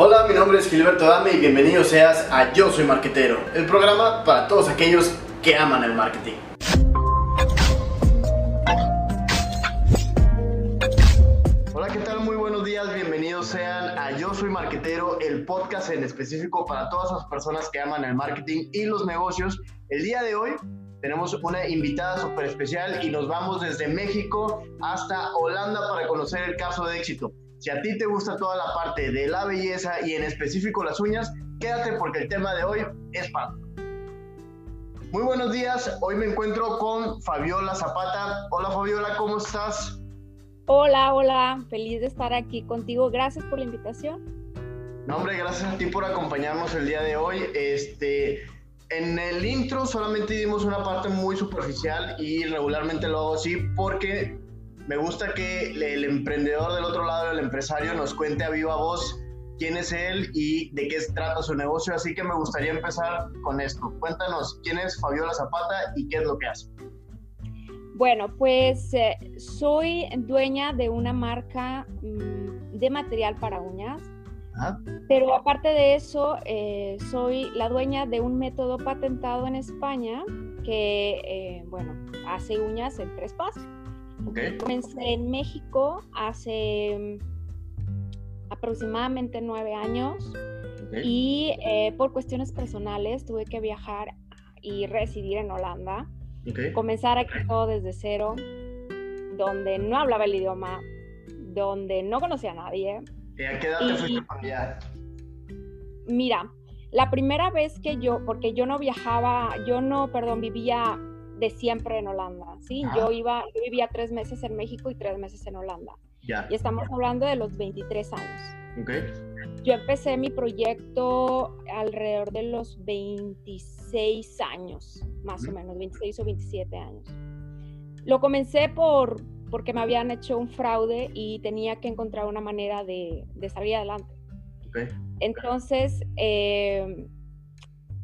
Hola, mi nombre es Gilberto Dame y bienvenido seas a Yo Soy Marquetero, el programa para todos aquellos que aman el marketing. Hola, ¿qué tal? Muy buenos días, bienvenidos sean a Yo Soy Marquetero, el podcast en específico para todas las personas que aman el marketing y los negocios. El día de hoy tenemos una invitada súper especial y nos vamos desde México hasta Holanda para conocer el caso de éxito. Si a ti te gusta toda la parte de la belleza y en específico las uñas, quédate porque el tema de hoy es para Muy buenos días, hoy me encuentro con Fabiola Zapata. Hola Fabiola, ¿cómo estás? Hola, hola, feliz de estar aquí contigo. Gracias por la invitación. No, hombre, gracias a ti por acompañarnos el día de hoy. Este, en el intro solamente dimos una parte muy superficial y regularmente lo hago así porque me gusta que el emprendedor del otro lado, el empresario, nos cuente a viva voz quién es él y de qué trata su negocio. Así que me gustaría empezar con esto. Cuéntanos quién es Fabiola Zapata y qué es lo que hace. Bueno, pues eh, soy dueña de una marca mm, de material para uñas. Pero aparte de eso, eh, soy la dueña de un método patentado en España que, eh, bueno, hace uñas en tres pasos. Comencé en México hace mm, aproximadamente nueve años y eh, por cuestiones personales tuve que viajar y residir en Holanda. Comenzar aquí todo desde cero, donde no hablaba el idioma, donde no conocía a nadie. ¿Y a qué edad te fuiste para allá? Mira, la primera vez que yo, porque yo no viajaba, yo no, perdón, vivía de siempre en Holanda, ¿sí? Yo iba, yo vivía tres meses en México y tres meses en Holanda. Ya. Y estamos hablando de los 23 años. Okay. Yo empecé mi proyecto alrededor de los 26 años, más o menos, 26 o 27 años. Lo comencé por, porque me habían hecho un fraude y tenía que encontrar una manera de, de salir adelante. Okay. Entonces, eh,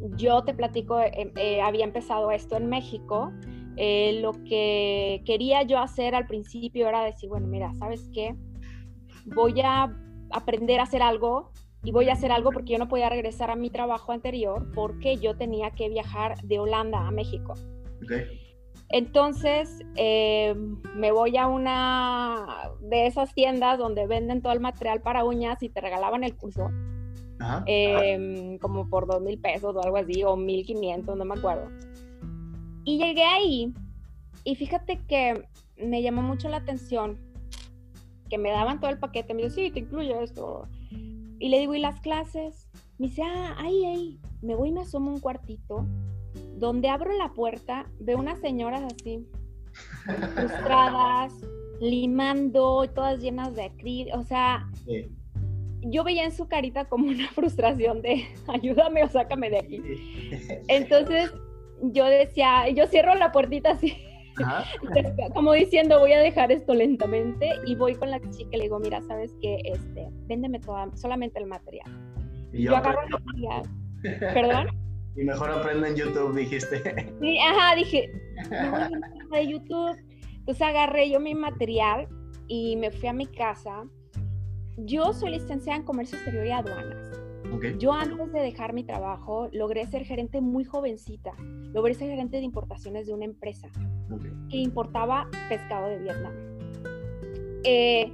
yo te platico, eh, eh, había empezado esto en México. Eh, lo que quería yo hacer al principio era decir, bueno, mira, ¿sabes qué? Voy a aprender a hacer algo y voy a hacer algo porque yo no podía regresar a mi trabajo anterior porque yo tenía que viajar de Holanda a México. Entonces me voy a una de esas tiendas donde venden todo el material para uñas y te regalaban el curso. Em, como por dos mil pesos o algo así, o mil quinientos, no me acuerdo. Y llegué ahí y fíjate que me llamó mucho la atención que me daban todo el paquete. Me dijo, sí, te incluye esto. Y le digo, ¿y las clases? Me dice, ah, ahí, ahí. Me voy y me asomo un cuartito donde abro la puerta, veo unas señoras así, frustradas, limando, todas llenas de acrílico, o sea, yo veía en su carita como una frustración de ayúdame o sácame de aquí. Entonces yo decía, yo cierro la puertita así, como diciendo voy a dejar esto lentamente y voy con la chica y le digo, mira, sabes que este, véndeme toda, solamente el material. Y yo, agarro el material. ¿Perdón? Y mejor aprendo en YouTube, dijiste. Sí, ajá, dije, de YouTube. Entonces agarré yo mi material y me fui a mi casa yo soy licenciada en comercio exterior y aduanas. Yo antes de dejar mi trabajo logré ser gerente muy jovencita. Logré ser gerente de importaciones de una empresa que importaba pescado de Vietnam. Eh,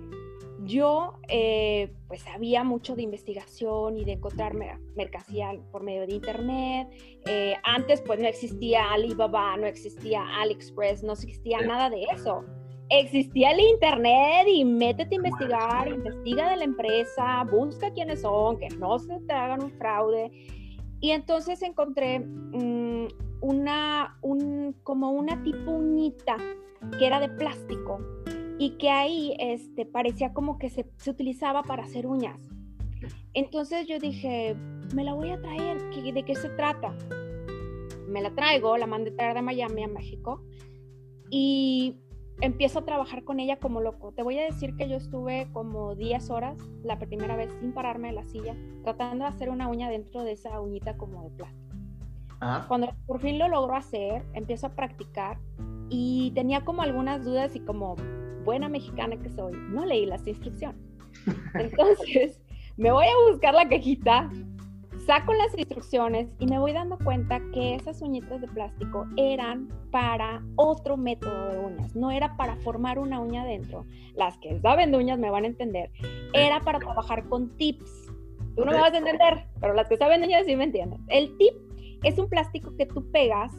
yo eh, pues sabía mucho de investigación y de encontrar mercancía por medio de internet. Eh, antes pues no existía Alibaba, no existía AliExpress, no existía nada de eso existía el internet y métete a investigar, investiga de la empresa, busca quiénes son, que no se te hagan un fraude. Y entonces encontré mm, una, un, como una tipo uñita que era de plástico y que ahí este, parecía como que se, se utilizaba para hacer uñas. Entonces yo dije, me la voy a traer, ¿de qué se trata? Me la traigo, la mandé traer de Miami a México y empiezo a trabajar con ella como loco. Te voy a decir que yo estuve como 10 horas la primera vez sin pararme de la silla, tratando de hacer una uña dentro de esa uñita como de plástico. Cuando por fin lo logro hacer, empiezo a practicar y tenía como algunas dudas y como buena mexicana que soy, no leí las instrucciones. Entonces Me voy a buscar la cajita, saco las instrucciones y me voy dando cuenta que esas uñitas de plástico eran para otro método de uñas, no era para formar una uña dentro. Las que saben de uñas me van a entender. Era para trabajar con tips. Tú no me vas a entender, pero las que saben de uñas sí me entienden. El tip es un plástico que tú pegas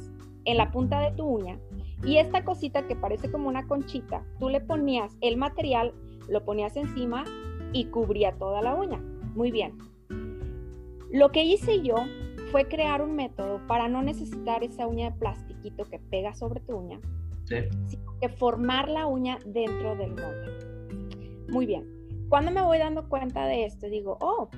en la punta de tu uña y esta cosita que parece como una conchita, tú le ponías el material, lo ponías encima y cubría toda la uña. Muy bien. Lo que hice yo fue crear un método para no necesitar esa uña de plastiquito que pega sobre tu uña, sino que formar la uña dentro del molde. Muy bien. Cuando me voy dando cuenta de esto, digo, oh,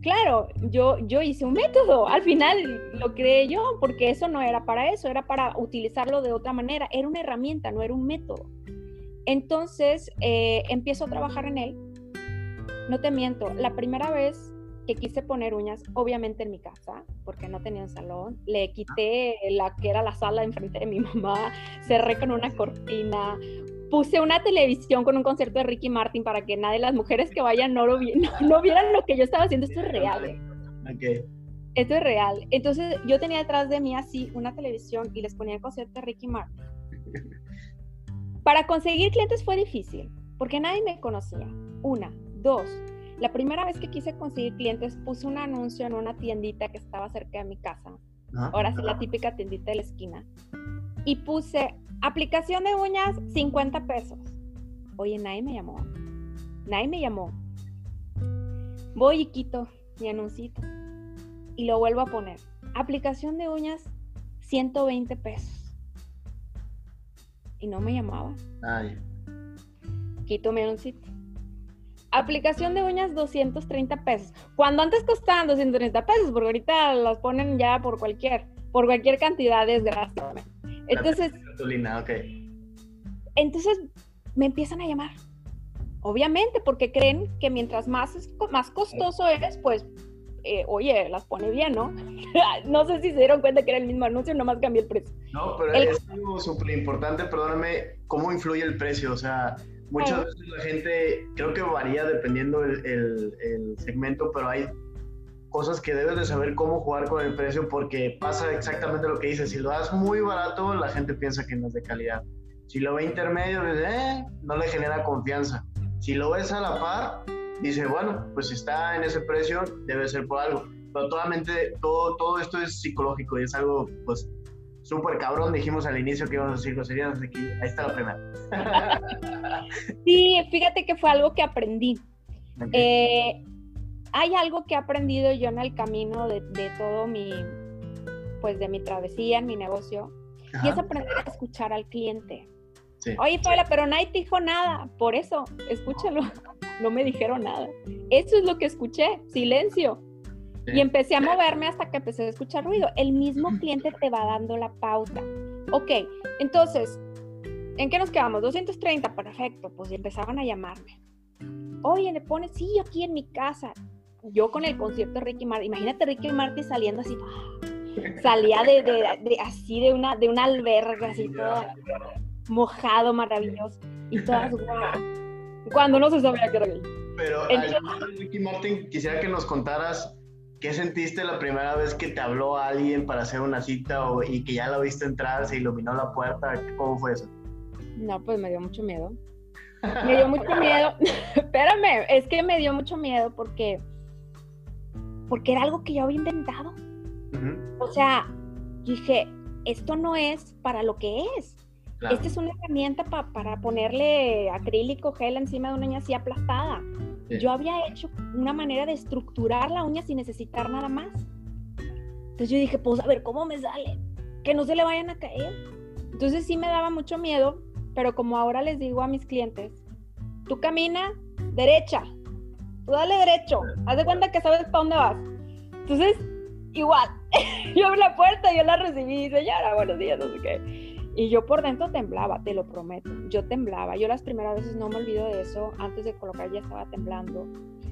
Claro, yo, yo hice un método, al final lo creé yo, porque eso no era para eso, era para utilizarlo de otra manera, era una herramienta, no era un método. Entonces eh, empiezo a trabajar en él. No te miento, la primera vez que quise poner uñas, obviamente en mi casa, porque no tenía un salón, le quité la que era la sala enfrente de mi mamá, cerré con una cortina, puse una televisión con un concierto de Ricky Martin para que nadie, las mujeres que vayan, no, lo no, vieran lo que yo estaba haciendo. Esto es real. ¿eh? Esto es real. Entonces yo tenía detrás de mí así una televisión y les ponía el concierto de Ricky Martin. Para conseguir clientes fue difícil, porque nadie me conocía. Una, dos. La primera vez que quise conseguir clientes puse un anuncio en una tiendita que estaba cerca de mi casa. Ahora sí, la típica tiendita de la esquina. Y puse Aplicación de uñas, 50 pesos. Oye, nadie me llamó. Nadie me llamó. Voy y quito mi anuncito. Y lo vuelvo a poner. Aplicación de uñas, 120 pesos. Y no me llamaba. Ay. Quito mi anuncito. Aplicación de uñas, 230 pesos. Cuando antes costaban 230 pesos, porque ahorita las ponen ya por cualquier, por cualquier cantidad, desgraciadamente. Entonces. Entonces me empiezan a llamar. Obviamente, porque creen que mientras más, más costoso eres, pues, eh, oye, las pone bien, ¿no? no sé si se dieron cuenta que era el mismo anuncio, nomás cambié el precio. No, pero es algo súper importante, perdóname, cómo influye el precio. O sea, muchas veces la gente, creo que varía dependiendo el, el segmento, pero hay cosas que debes de saber cómo jugar con el precio porque pasa exactamente lo que dices. Si lo das muy barato, la gente piensa que no es de calidad. Si lo ve intermedio, eh, no le genera confianza. Si lo ves a la par, dice, bueno, pues si está en ese precio, debe ser por algo. Pero totalmente, todo, todo esto es psicológico y es algo, pues, súper cabrón. Dijimos al inicio que íbamos a decir groserías, aquí, ahí está la primera. sí, fíjate que fue algo que aprendí. Eh, hay algo que he aprendido yo en el camino de, todo mi, pues de mi travesía en mi negocio, y es aprender a escuchar al cliente. Oye, Paula, pero nadie te dijo nada. Por eso, escúchalo. No me dijeron nada. Eso es lo que escuché, silencio. Y empecé a moverme hasta que empecé a escuchar ruido. El mismo cliente te va dando la pauta. Ok, entonces, ¿en qué nos quedamos? 230, perfecto. Pues empezaban a llamarme. Oye, le pones, sí, aquí en mi casa yo con el concierto de Ricky Martin, imagínate Ricky Martin saliendo así, salía de, de, así de una, de una alberga, así todo mojado, maravilloso, y todas cuando no se sabía que era gay. Pero Ricky Martin, quisiera que nos contaras qué sentiste la primera vez que te habló alguien para hacer una cita o, y que ya la viste entrar, se iluminó la puerta, ¿cómo fue eso? No, pues me dio mucho miedo. Me dio mucho miedo. Espérame, es que me dio mucho miedo porque porque era algo que yo había inventado. O sea, dije, esto no es para lo que es. Esta es una herramienta para ponerle acrílico, gel encima de una uña así aplastada. Yo había hecho una manera de estructurar la uña sin necesitar nada más. Entonces yo dije, pues a ver, ¿cómo me sale? Que no se le vayan a caer. Entonces sí me daba mucho miedo, pero como ahora les digo a mis clientes, tú camina derecha, tú dale derecho, haz de cuenta que sabes para dónde vas. Entonces, igual, yo abrí la puerta, yo la recibí, señora, buenos días, no sé qué. Y yo por dentro temblaba, te lo prometo, yo temblaba. Yo las primeras veces no me olvido de eso, antes de colocar ya estaba temblando.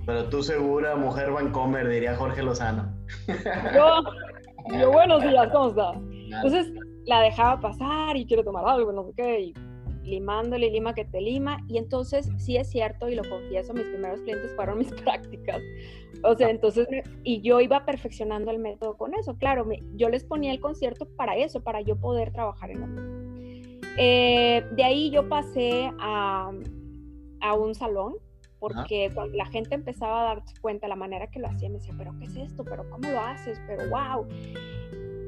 Pero tú segura, mujer Vancomer, diría Jorge Lozano. Yo, yo buenos días, ¿cómo está? Entonces la dejaba pasar y quiero tomar algo, no sé qué. Y limándole, lima que te lima. Y entonces, sí es cierto, y lo confieso, mis primeros clientes fueron mis prácticas. O sea, entonces, y yo iba perfeccionando el método con eso. Claro, yo les ponía el concierto para eso, para yo poder trabajar en otro. Eh, de ahí yo pasé a, a un salón porque cuando la gente empezaba a darse cuenta la manera que lo hacía, me decía, pero ¿qué es esto? ¿Pero cómo lo haces? Pero wow.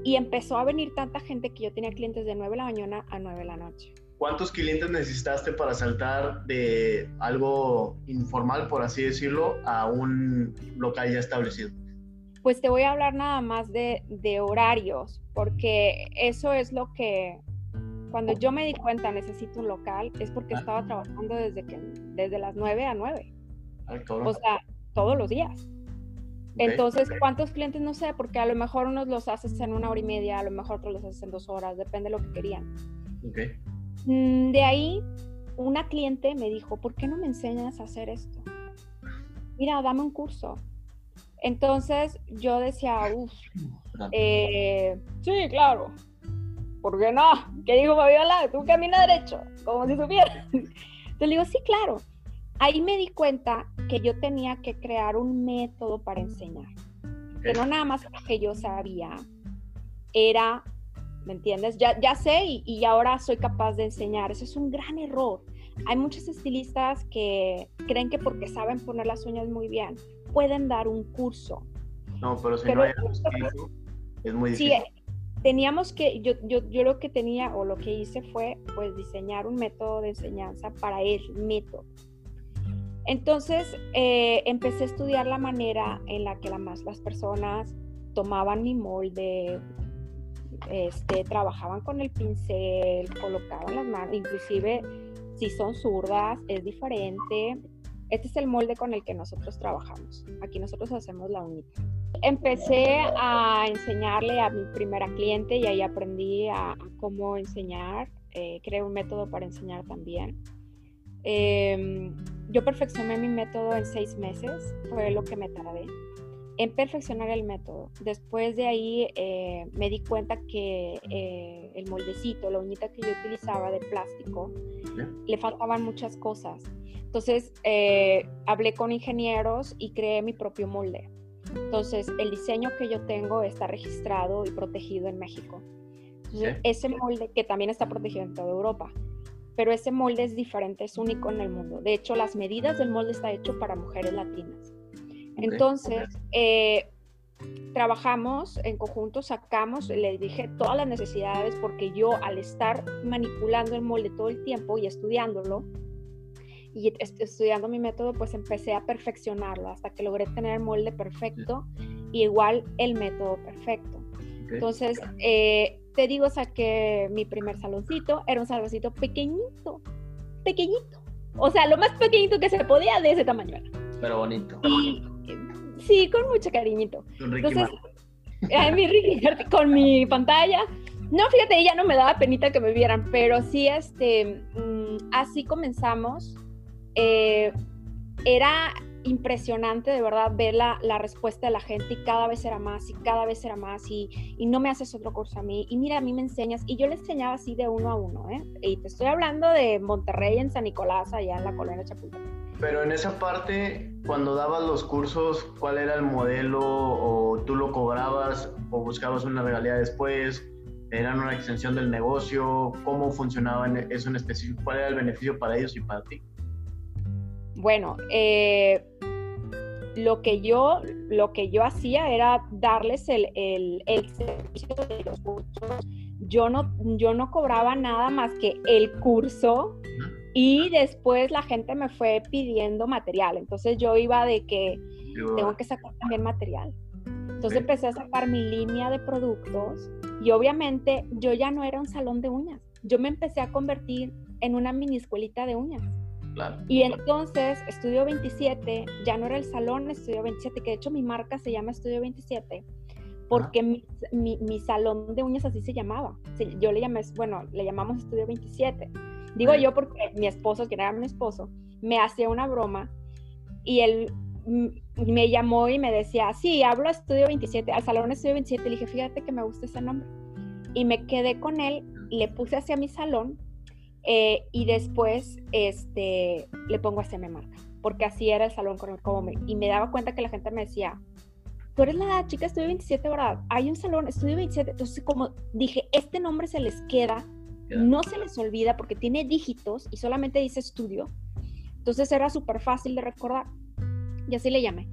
Y empezó a venir tanta gente que yo tenía clientes de 9 de la mañana a 9 de la noche. ¿Cuántos clientes necesitaste para saltar de algo informal, por así decirlo, a un local ya establecido? Pues te voy a hablar nada más de, de horarios, porque eso es lo que, cuando yo me di cuenta necesito un local, es porque ah. estaba trabajando desde, que, desde las 9 a 9. o sea, todos los días. Entonces, ¿cuántos clientes? No sé, porque a lo mejor unos los haces en una hora y media, a lo mejor otros los haces en dos horas, depende de lo que querían. Okay. Mm, de ahí, una cliente me dijo, ¿por qué no me enseñas a hacer esto? Mira, dame un curso. Entonces yo decía, uff, eh, sí, claro, ¿por qué no? ¿Qué dijo Fabiola? Tú camina derecho, como si supiera. Entonces le digo, sí, claro. Ahí me di cuenta que yo tenía que crear un método para enseñar. Que no nada más que yo sabía, era, ¿me entiendes? Ya, ya sé y, y ahora soy capaz de enseñar. Eso es un gran error. Hay muchos estilistas que creen que porque saben poner las uñas muy bien, pueden dar un curso. No, pero si no hay es muy difícil. Sí, teníamos que, yo, yo, yo lo que tenía o lo que hice fue pues diseñar un método de enseñanza para el método. Entonces eh, empecé a estudiar la manera en la que la más las personas tomaban mi molde, este, trabajaban con el pincel, colocaban las manos, inclusive si son zurdas es diferente. Este es el molde con el que nosotros trabajamos. Aquí nosotros hacemos la unita. Empecé a enseñarle a mi primera cliente y ahí aprendí a, cómo enseñar. Eh, creé un método para enseñar también. Em, yo perfeccioné mi método en seis meses, fue lo que me tardé en perfeccionar el método. Después de ahí eh, me di cuenta que eh, el moldecito, la uñita que yo utilizaba de plástico, le faltaban muchas cosas. Entonces hablé con ingenieros y creé mi propio molde. Entonces, el diseño que yo tengo está registrado y protegido en México. Entonces, ese molde, que también está protegido en toda Europa, pero ese molde es diferente, es único en el mundo. De hecho, las medidas del molde está hecho para mujeres latinas. Entonces, eh, trabajamos en conjunto, sacamos, le dije todas las necesidades, porque yo al estar manipulando el molde todo el tiempo y estudiándolo, y estudiando mi método, pues empecé a perfeccionarlo hasta que logré tener el molde perfecto y igual el método perfecto. Entonces, eh, te digo, saqué mi primer saloncito, era un saloncito pequeñito, pequeñito. O sea, lo más pequeñito que se podía de ese tamaño Pero bonito. Sí, con mucho cariñito. Entonces, ay, mi Ricky, con mi pantalla. No, fíjate, ella no me daba penita que me vieran, pero sí, este, mm, así comenzamos eh, era impresionante de verdad ver la, respuesta de la gente y cada vez era más y cada vez era más y, y, no me haces otro curso a mí y mira, a mí me enseñas y yo le enseñaba así de uno a uno, ¿eh? Y te estoy hablando de Monterrey en San Nicolás, allá en la colonia Chapultepec. Pero en esa parte, cuando dabas los cursos, ¿cuál era el modelo o tú lo cobrabas o buscabas una regalía después? ¿Eran una extensión del negocio? ¿Cómo funcionaba eso en específico? ¿Cuál era el beneficio para ellos y para ti? Bueno, eh, lo que yo lo que yo hacía era darles el, servicio de los cursos. Yo no, yo no cobraba nada más que el curso y después la gente me fue pidiendo material. Entonces yo iba de que tengo que sacar también material. Entonces empecé a sacar mi línea de productos y obviamente yo ya no era un salón de uñas. Yo me empecé a convertir en una mini escuelita de uñas. Y entonces Estudio 27 ya no era el salón Estudio 27, que de hecho mi marca se llama Estudio 27, porque mi, mi, salón de uñas así se llamaba. Yo le llamé, bueno, le llamamos Estudio 27. Digo yo porque mi esposo, que era mi esposo, me hacía una broma y él me llamó y me decía, sí, hablo a Estudio 27, al salón Estudio 27. Le dije, fíjate que me gusta ese nombre. Y me quedé con él, le puse hacia mi salón Eh, y después este, le pongo SM marca, porque así era el salón con el como me, y me daba cuenta que la gente me decía, tú eres la chica estudio 27, ¿verdad? Hay un salón, estudio 27, entonces como dije, este nombre se les queda, no se les olvida porque tiene dígitos y solamente dice estudio, entonces era súper fácil de recordar. Y así le llamé.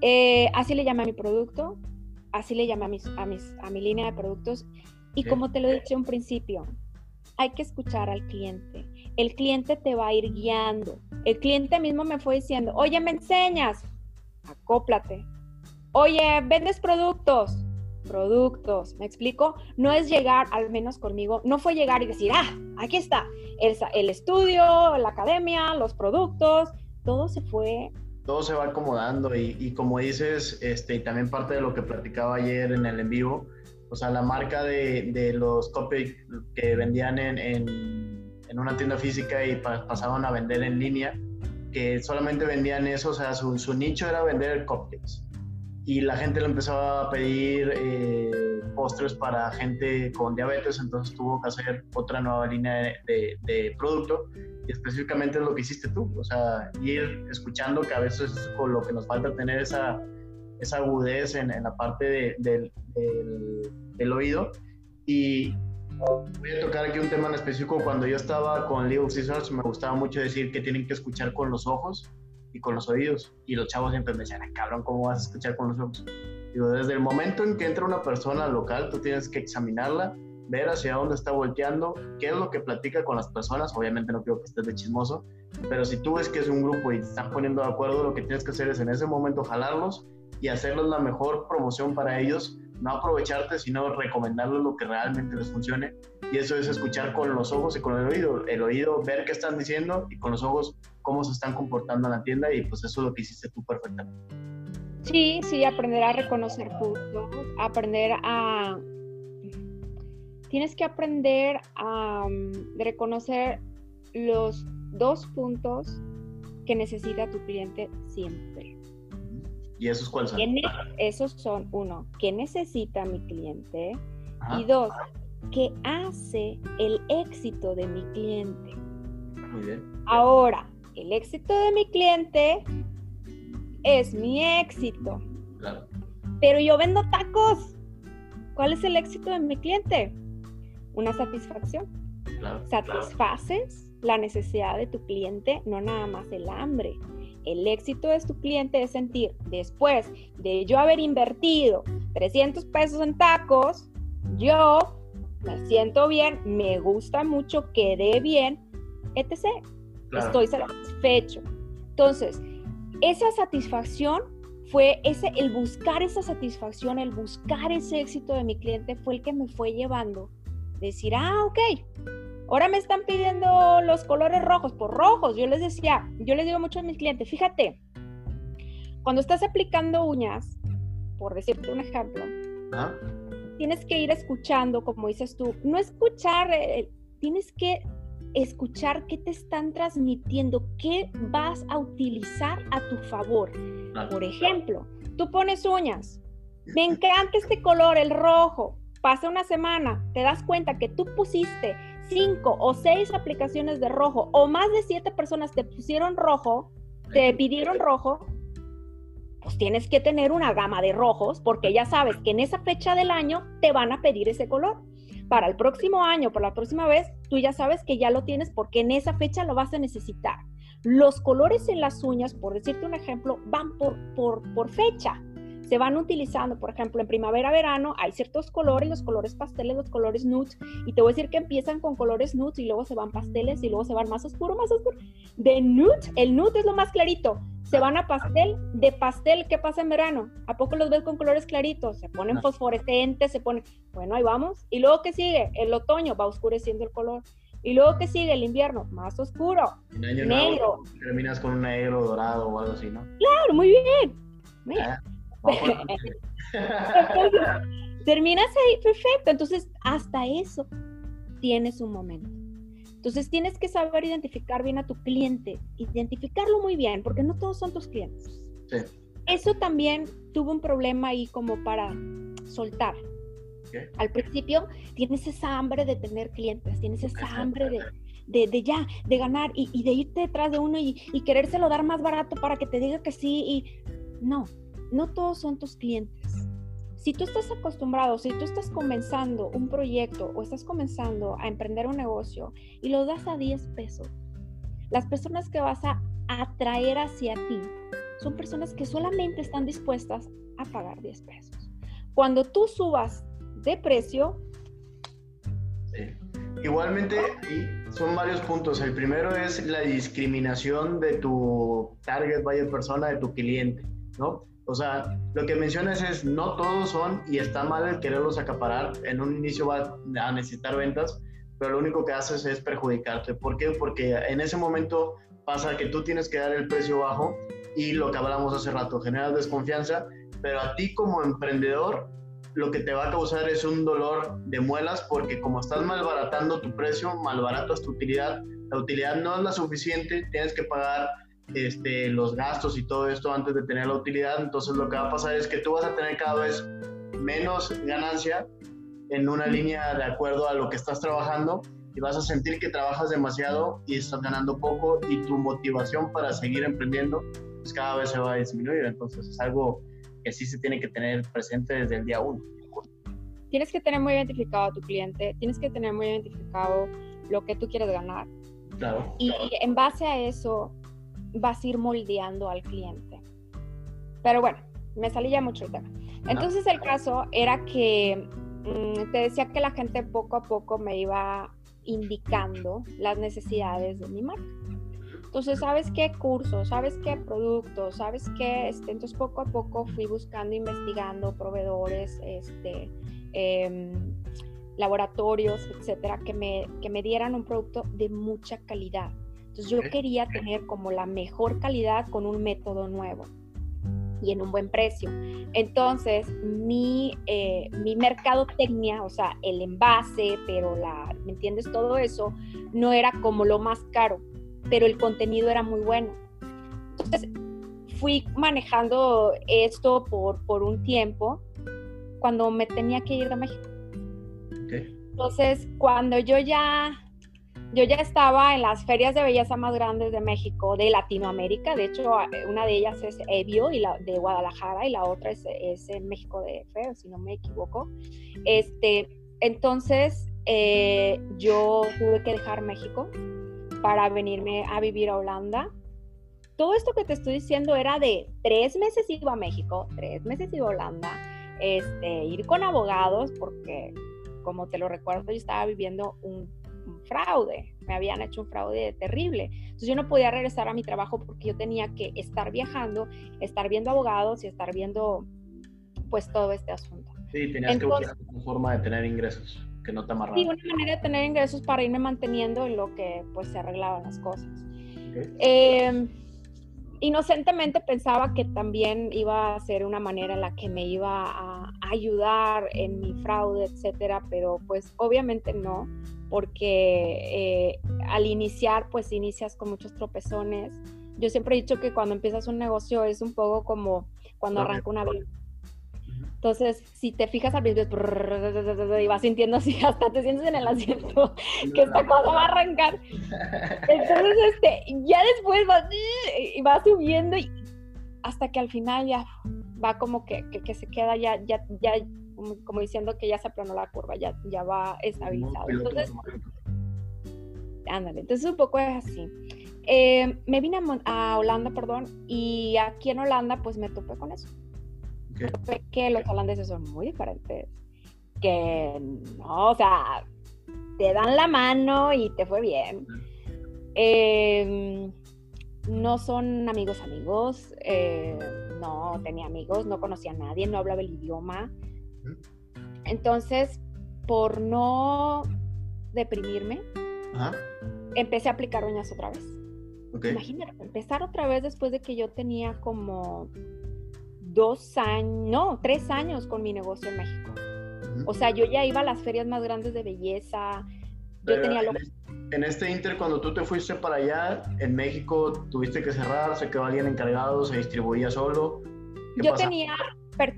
Eh, así le llamé a mi producto, así le llamé a, mis, a, mis, a mi línea de productos. Y como te lo he dicho un principio, hay que escuchar al cliente. El cliente te va a ir guiando. El cliente mismo me fue diciendo, oye, me enseñas, acóplate. Oye, vendes productos, productos, ¿me explico? No es llegar, al menos conmigo, no fue llegar y decir, ah, aquí está, el, estudio, la academia, los productos, todo se fue todo se va acomodando y, y, como dices, este, y también parte de lo que platicaba ayer en el en vivo, o sea, la marca de, de los cupcakes que vendían en, en, una tienda física y pasaban a vender en línea, que solamente vendían eso, o sea, su, su nicho era vender cupcakes. Y la gente le empezaba a pedir eh, postres para gente con diabetes, entonces tuvo que hacer otra nueva línea de, de, producto y específicamente es lo que hiciste tú, o sea, ir escuchando que a veces es con lo que nos falta tener esa, esa agudez en, la parte del, oído. Y voy a tocar aquí un tema en específico. Cuando yo estaba con of Scissors, me gustaba mucho decir que tienen que escuchar con los ojos y con los oídos. Y los chavos siempre me decían, cabrón, ¿cómo vas a escuchar con los ojos? Digo, desde el momento en que entra una persona local, tú tienes que examinarla, ver hacia dónde está volteando, qué es lo que platica con las personas. Obviamente no quiero que estés de chismoso, pero si tú ves que es un grupo y te están poniendo de acuerdo, lo que tienes que hacer es en ese momento jalarlos y hacerles la mejor promoción para ellos no aprovecharte, sino recomendarles lo que realmente les funcione. Y eso es escuchar con los ojos y con el oído. El oído, ver qué están diciendo y con los ojos cómo se están comportando en la tienda y pues eso es lo que hiciste tú perfectamente. Sí, sí, aprender a reconocer puntos, aprender a... Tienes que aprender a mm, reconocer los dos puntos que necesita tu cliente siempre. ¿Y esos cuáles son? Esos son, uno, ¿qué necesita mi cliente? Y dos, ¿qué hace el éxito de mi cliente? Muy bien. Ahora, el éxito de mi cliente es mi éxito. Claro. Pero yo vendo tacos. ¿Cuál es el éxito de mi cliente? Una satisfacción. Claro, Satisfaces la necesidad de tu cliente, no nada más el hambre el éxito de tu cliente es sentir, después de yo haber invertido 300 pesos en tacos, yo me siento bien, me gusta mucho, quedé bien, etc. Estoy satisfecho. Entonces, esa satisfacción fue ese, el buscar esa satisfacción, el buscar ese éxito de mi cliente fue el que me fue llevando. Decir, ah, ok, Ahora me están pidiendo los colores rojos por rojos. Yo les decía, yo les digo mucho a mis clientes, fíjate, cuando estás aplicando uñas, por decirte un ejemplo, tienes que ir escuchando, como dices tú, no escuchar, eh, tienes que escuchar qué te están transmitiendo, qué vas a utilizar a tu favor. Por ejemplo, tú pones uñas, me encanta este color, el rojo, pasa una semana, te das cuenta que tú pusiste cinco o seis aplicaciones de rojo o más de siete personas te pusieron rojo, te pidieron rojo, pues tienes que tener una gama de rojos porque ya sabes que en esa fecha del año te van a pedir ese color. Para el próximo año, para la próxima vez, tú ya sabes que ya lo tienes porque en esa fecha lo vas a necesitar. Los colores en las uñas, por decirte un ejemplo, van por, por, por fecha se van utilizando, por ejemplo, en primavera, verano, hay ciertos colores, los colores pasteles, los colores nudes, y te voy a decir que empiezan con colores nudes y luego se van pasteles y luego se van más oscuro, más oscuro. De nude, el nude es lo más clarito, se van a pastel, de pastel, ¿qué pasa en verano? ¿A poco los ves con colores claritos? Se ponen fosforescentes, se ponen, bueno, ahí vamos. Y luego, ¿qué sigue? El otoño va oscureciendo el color. Y luego, ¿qué sigue? El invierno, más oscuro, negro. Terminas con un negro, dorado o algo así, ¿no? Claro, muy bien. Mira. Ah. terminas ahí, perfecto. Entonces, hasta eso tienes un momento. Entonces, tienes que saber identificar bien a tu cliente, identificarlo muy bien, porque no todos son tus clientes. Sí. Eso también tuvo un problema ahí como para soltar. Al principio tienes esa hambre de tener clientes, tienes esa hambre de, de, ya, de ganar y, de irte detrás de uno y, y, querérselo dar más barato para que te diga que sí. Y no, no todos son tus clientes. Si tú estás acostumbrado, si tú estás comenzando un proyecto o estás comenzando a emprender un negocio y lo das a 10 pesos, las personas que vas a atraer hacia ti son personas que solamente están dispuestas a pagar 10 pesos. Cuando tú subas de precio... Igualmente, son varios puntos. El primero es la discriminación de tu target buyer persona, de tu cliente, ¿no? O sea, lo que mencionas es, no todos son, y está mal el quererlos acaparar, en un inicio va a necesitar ventas, pero lo único que haces es perjudicarte. ¿Por qué? Porque en ese momento pasa que tú tienes que dar el precio bajo y lo que hablamos hace rato, generas desconfianza, pero a ti como emprendedor lo que te va a causar es un dolor de muelas porque como estás malbaratando tu precio, malbaratas tu utilidad, la utilidad no es la suficiente, tienes que pagar este, los gastos y todo esto antes de tener la utilidad, entonces lo que va a pasar es que tú vas a tener cada vez menos ganancia en una línea de acuerdo a lo que estás trabajando y vas a sentir que trabajas demasiado y estás ganando poco y tu motivación para seguir emprendiendo pues cada vez se va a disminuir. Entonces es algo que sí se tiene que tener presente desde el día uno. Tienes que tener muy identificado a tu cliente, tienes que tener muy identificado lo que tú quieres ganar. Claro. Y en base a eso vas a ir moldeando al cliente. Pero bueno, me salí ya mucho el tema. Entonces el caso era que mm, te decía que la gente poco a poco me iba indicando las necesidades de mi marca. Entonces, ¿sabes qué curso? ¿Sabes qué producto? ¿Sabes qué? Este, entonces, poco a poco fui buscando, investigando proveedores, este, em, laboratorios, etcétera, que me, que me dieran un producto de mucha calidad. Entonces, yo quería tener como la mejor calidad con un método nuevo y en un buen precio. Entonces, mi, eh, mi mercadotecnia, o sea, el envase, pero la, ¿me entiendes? Todo eso, no era como lo más caro, pero el contenido era muy bueno. Entonces, fui manejando esto por, por un tiempo cuando me tenía que ir de México. Entonces, cuando yo ya yo ya estaba en las ferias de belleza más grandes de México, de Latinoamérica. De hecho, una de ellas es Evio y la, de Guadalajara y la otra es, es en México de Feo, si no me equivoco. Este, entonces, eh, yo tuve que dejar México para venirme a vivir a Holanda. Todo esto que te estoy diciendo era de tres meses iba a México, tres meses iba a Holanda, este, ir con abogados, porque como te lo recuerdo, yo estaba viviendo un un fraude, me habían hecho un fraude terrible. Entonces yo no podía regresar a mi trabajo porque yo tenía que estar viajando, estar viendo abogados y estar viendo pues todo este asunto. Sí, tenías que buscar una forma de tener ingresos que no te amarraran. Sí, una manera de tener ingresos para irme manteniendo en lo que pues se arreglaban las cosas. Em, inocentemente pensaba que también iba a ser una manera en la que me iba a ayudar en mi fraude, etcétera, pero pues obviamente no porque eh, al iniciar, pues inicias con muchos tropezones. Yo siempre he dicho que cuando empiezas un negocio es un poco como cuando arranca una avión. Entonces, si te fijas al principio y vas sintiendo así, hasta te sientes en el asiento que esta cosa va a arrancar. Entonces, este, ya después vas, y va subiendo y hasta que al final ya va como que, que, se queda ya, ya, ya como, diciendo que ya se aplanó la curva, ya, ya va estabilizado. Entonces, ándale, entonces un poco es así. Eh, me vine a, Holanda, perdón, y aquí en Holanda pues me topé con eso. que los holandeses son muy diferentes, que no, o sea, te dan la mano y te fue bien. Em, no son amigos amigos, eh, no tenía amigos, no conocía a nadie, no hablaba el idioma. Entonces, por no deprimirme, empecé a aplicar uñas otra vez. Imagínate, empezar otra vez después de que yo tenía como dos años, no, tres años con mi negocio en México. O sea, yo ya iba a las ferias más grandes de belleza. yo tenía lo... en este inter, cuando tú te fuiste para allá, en México, tuviste que cerrar, se quedó alguien encargado, se distribuía solo. Yo tenía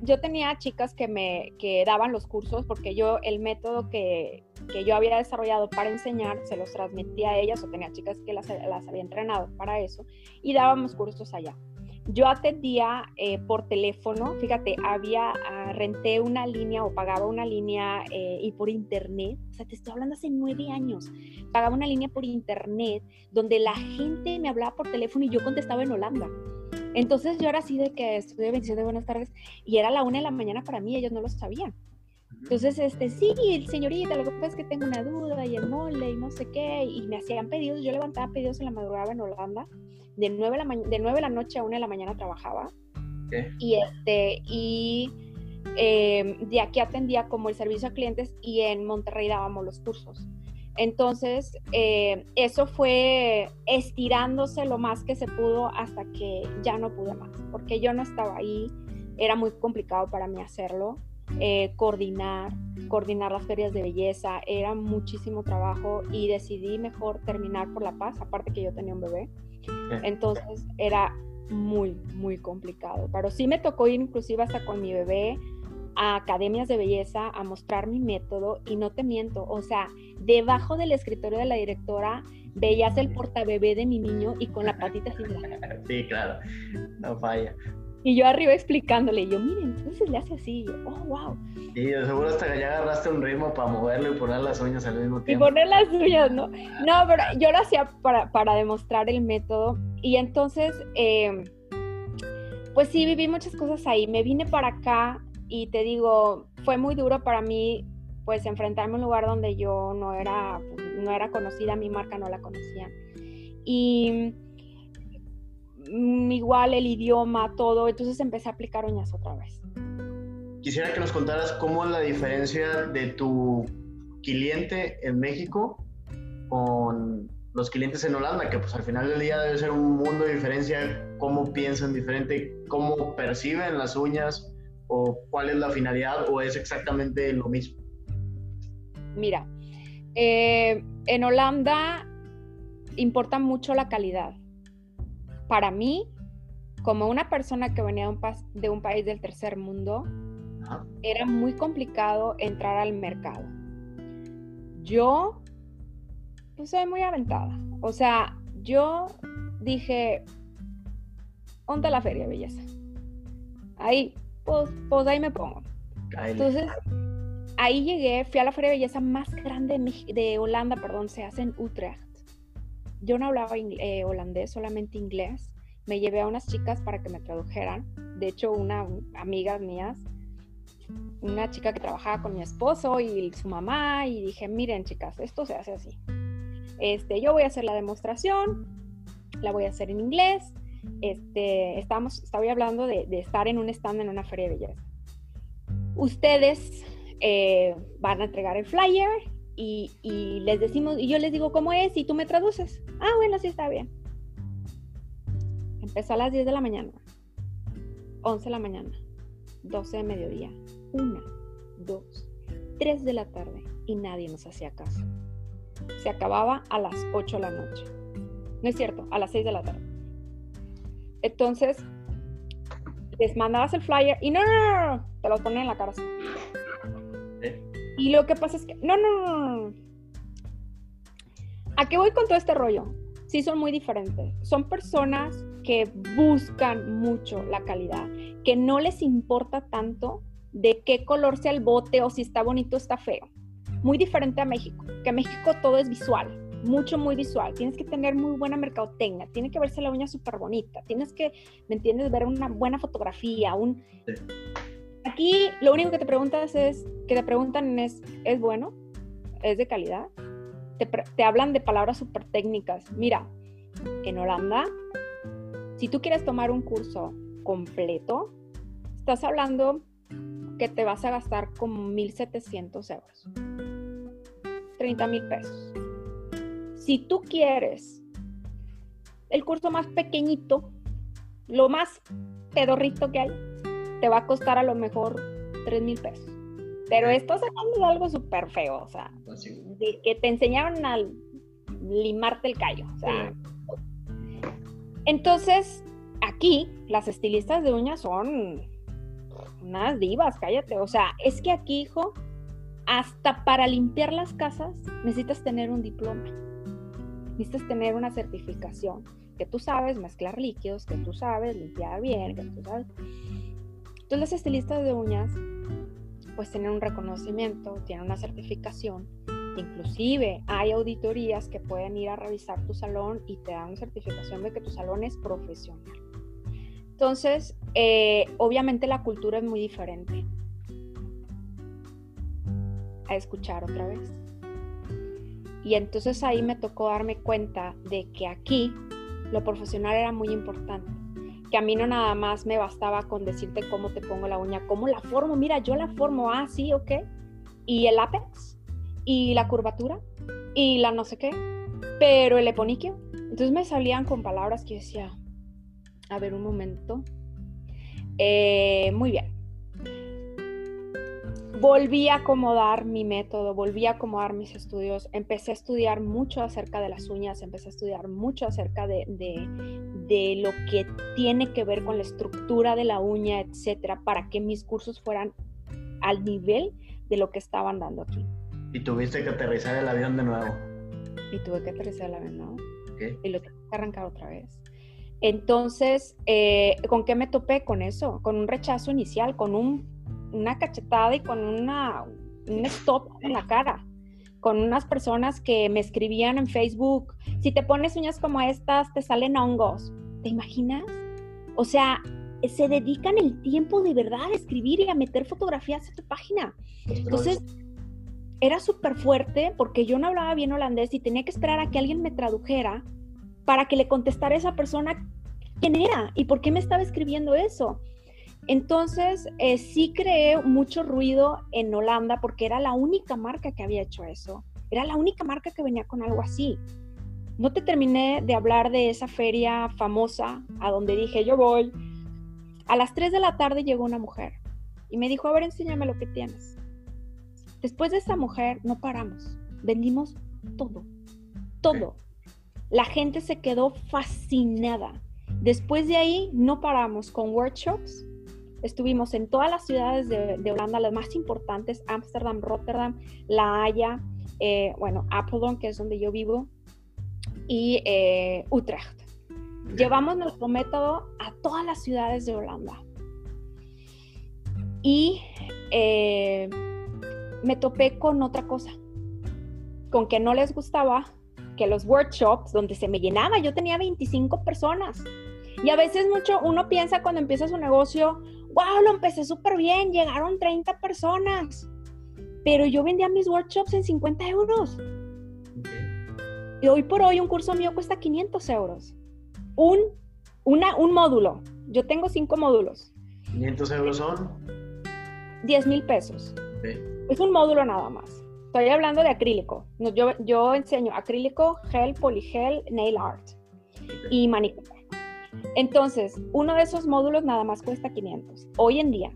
yo tenía chicas que me que daban los cursos porque yo el método que, que, yo había desarrollado para enseñar se los transmitía a ellas o tenía chicas que las, las había entrenado para eso y dábamos cursos allá. Yo atendía eh, por teléfono, fíjate, había, ah, renté una línea o pagaba una línea eh, y por internet, o sea, te estoy hablando hace nueve años, pagaba una línea por internet donde la gente me hablaba por teléfono y yo contestaba en Holanda. Entonces yo era así de que estudié bendición de buenas tardes y era la una de la mañana para mí, ellos no lo sabían. Entonces, este, sí, señorita, lo que pasa es que tengo una duda y el mole y no sé qué, y me hacían pedidos, yo levantaba pedidos en la madrugada en Holanda de 9 de la, de 9 de la noche a 1 de la mañana trabajaba. Y, este, y em, de aquí atendía como el servicio a clientes y en Monterrey dábamos los cursos. Entonces, eh, eso fue estirándose lo más que se pudo hasta que ya no pude más, porque yo no estaba ahí, era muy complicado para mí hacerlo. Eh, coordinar, coordinar las ferias de belleza, era muchísimo trabajo y decidí mejor terminar por la paz, aparte que yo tenía un bebé. Entonces era muy, muy complicado. Pero sí me tocó ir inclusive hasta con mi bebé a academias de belleza a mostrar mi método y no te miento, o sea, debajo del escritorio de la directora veías el portabebé de mi niño y con la patita así. Sí, claro, no falla. Y yo arriba explicándole, y yo, miren, entonces le hace así, y yo, oh, wow. Y yo seguro hasta que ya agarraste un ritmo para moverlo y poner las uñas al mismo tiempo. Y poner las uñas, ¿no? No, pero yo lo hacía para, para demostrar el método. Y entonces, eh, pues sí, viví muchas cosas ahí. Me vine para acá y te digo, fue muy duro para mí, pues, enfrentarme a un lugar donde yo no era, pues, no era conocida, mi marca no la conocían. Y igual el idioma, todo, entonces empecé a aplicar uñas otra vez. Quisiera que nos contaras cómo es la diferencia de tu cliente en México con los clientes en Holanda, que pues al final del día debe ser un mundo de diferencia, cómo piensan diferente, cómo perciben las uñas o cuál es la finalidad o es exactamente lo mismo. Mira, eh, en Holanda importa mucho la calidad para mí, como una persona que venía de un, país del tercer mundo, era muy complicado entrar al mercado. Yo, pues soy muy aventada. O sea, yo dije, ¿dónde la feria, belleza? Ahí, pues, pues ahí me pongo. Entonces, ahí llegué, fui a la feria de belleza más grande de, Holanda, perdón, se hace en Utrecht yo no hablaba eh, holandés, solamente inglés. Me llevé a unas chicas para que me tradujeran. De hecho, una amiga mías, una chica que trabajaba con mi esposo y su mamá, y dije, miren chicas, esto se hace así. Este, yo voy a hacer la demostración, la voy a hacer en inglés. Este, estamos, estaba hablando de, estar en un stand en una feria de belleza. Ustedes eh, van a entregar el flyer y, les decimos, y yo les digo cómo es y tú me traduces. Ah, bueno, sí está bien. Empezó a las 10 de la mañana, 11 de la mañana, 12 de mediodía, 1, 2, 3 de la tarde y nadie nos hacía caso. Se acababa a las 8 de la noche. No es cierto, a las 6 de la tarde. Entonces, les mandabas el flyer y no, no, no, no te lo ponen en la cara. Y lo que pasa es que, no, no, no, no. ¿A qué voy con todo este rollo? Sí, son muy diferentes. Son personas que buscan mucho la calidad, que no les importa tanto de qué color sea el bote o si está bonito o está feo. Muy diferente a México, que México todo es visual, mucho, muy visual. Tienes que tener muy buena mercadotecnia, tiene que verse la uña súper bonita, tienes que, ¿me entiendes?, ver una buena fotografía, un... Aquí lo único que te preguntas es, que te preguntan es, ¿es bueno? ¿Es de calidad? Te, hablan de palabras súper técnicas. Mira, en Holanda, si tú quieres tomar un curso completo, estás hablando que te vas a gastar como 1.700 euros. 30 mil pesos. Si tú quieres el curso más pequeñito, lo más pedorrito que hay, te va a costar a lo mejor 3 mil pesos. Pero estás hablando de algo súper feo, o sea, pues de que te enseñaron a limarte el callo. O sea. Entonces, aquí las estilistas de uñas son unas divas, cállate. O sea, es que aquí, hijo, hasta para limpiar las casas necesitas tener un diploma. Necesitas tener una certificación, que tú sabes mezclar líquidos, que tú sabes limpiar bien, que tú sabes. Entonces los estilistas de uñas pues tienen un reconocimiento, tienen una certificación, inclusive hay auditorías que pueden ir a revisar tu salón y te dan certificación de que tu salón es profesional. Entonces, eh, obviamente la cultura es muy diferente. A escuchar otra vez. Y entonces ahí me tocó darme cuenta de que aquí lo profesional era muy importante. A mí no nada más me bastaba con decirte cómo te pongo la uña, cómo la formo. Mira, yo la formo así, ah, ¿ok? Y el apex, y la curvatura, y la no sé qué, pero el eponiquio. Entonces me salían con palabras que decía, a ver un momento. Eh, muy bien volví a acomodar mi método, volví a acomodar mis estudios, empecé a estudiar mucho acerca de las uñas, empecé a estudiar mucho acerca de, de, lo que tiene que ver con la estructura de la uña, etcétera, para que mis cursos fueran al nivel de lo que estaban dando aquí. Y tuviste que aterrizar el avión de nuevo. Y tuve que aterrizar el avión, ¿no? Y lo tuve que arrancar otra vez. Entonces, eh, ¿con qué me topé con eso? Con un rechazo inicial, con un una cachetada y con una, un stop en la cara, con unas personas que me escribían en Facebook, si te pones uñas como estas, te salen hongos. ¿Te imaginas? O sea, se dedican el tiempo de verdad a escribir y a meter fotografías a tu página. Entonces, era súper fuerte porque yo no hablaba bien holandés y tenía que esperar a que alguien me tradujera para que le contestara a esa persona quién era y por qué me estaba escribiendo eso. Entonces, eh, sí creé mucho ruido en Holanda porque era la única marca que había hecho eso. Era la única marca que venía con algo así. No te terminé de hablar de esa feria famosa a donde dije yo voy. A las 3 de la tarde llegó una mujer y me dijo, a ver, enséñame lo que tienes. Después de esa mujer no paramos. Vendimos todo, todo. La gente se quedó fascinada. Después de ahí no paramos con workshops, Estuvimos en todas las ciudades de, Holanda, las más importantes, Ámsterdam, Rotterdam, La Haya, eh, bueno, Apeldoorn, que es donde yo vivo, y eh, Utrecht. Llevamos nuestro método a todas las ciudades de Holanda. Y eh, me topé con otra cosa, con que no les gustaba que los workshops, donde se me llenaba, yo tenía 25 personas. Y a veces mucho uno piensa cuando empieza su negocio, wow, lo empecé súper bien, llegaron 30 personas, pero yo vendía mis workshops en 50 euros. Y hoy por hoy un curso mío cuesta 500 euros. Un, una, un módulo. Yo tengo cinco módulos. ¿500 euros son? 10 mil pesos. Es un módulo nada más. Estoy hablando de acrílico. Yo, yo enseño acrílico, gel, poligel, nail art y manicura. Entonces, uno de esos módulos nada más cuesta 500. Hoy en día,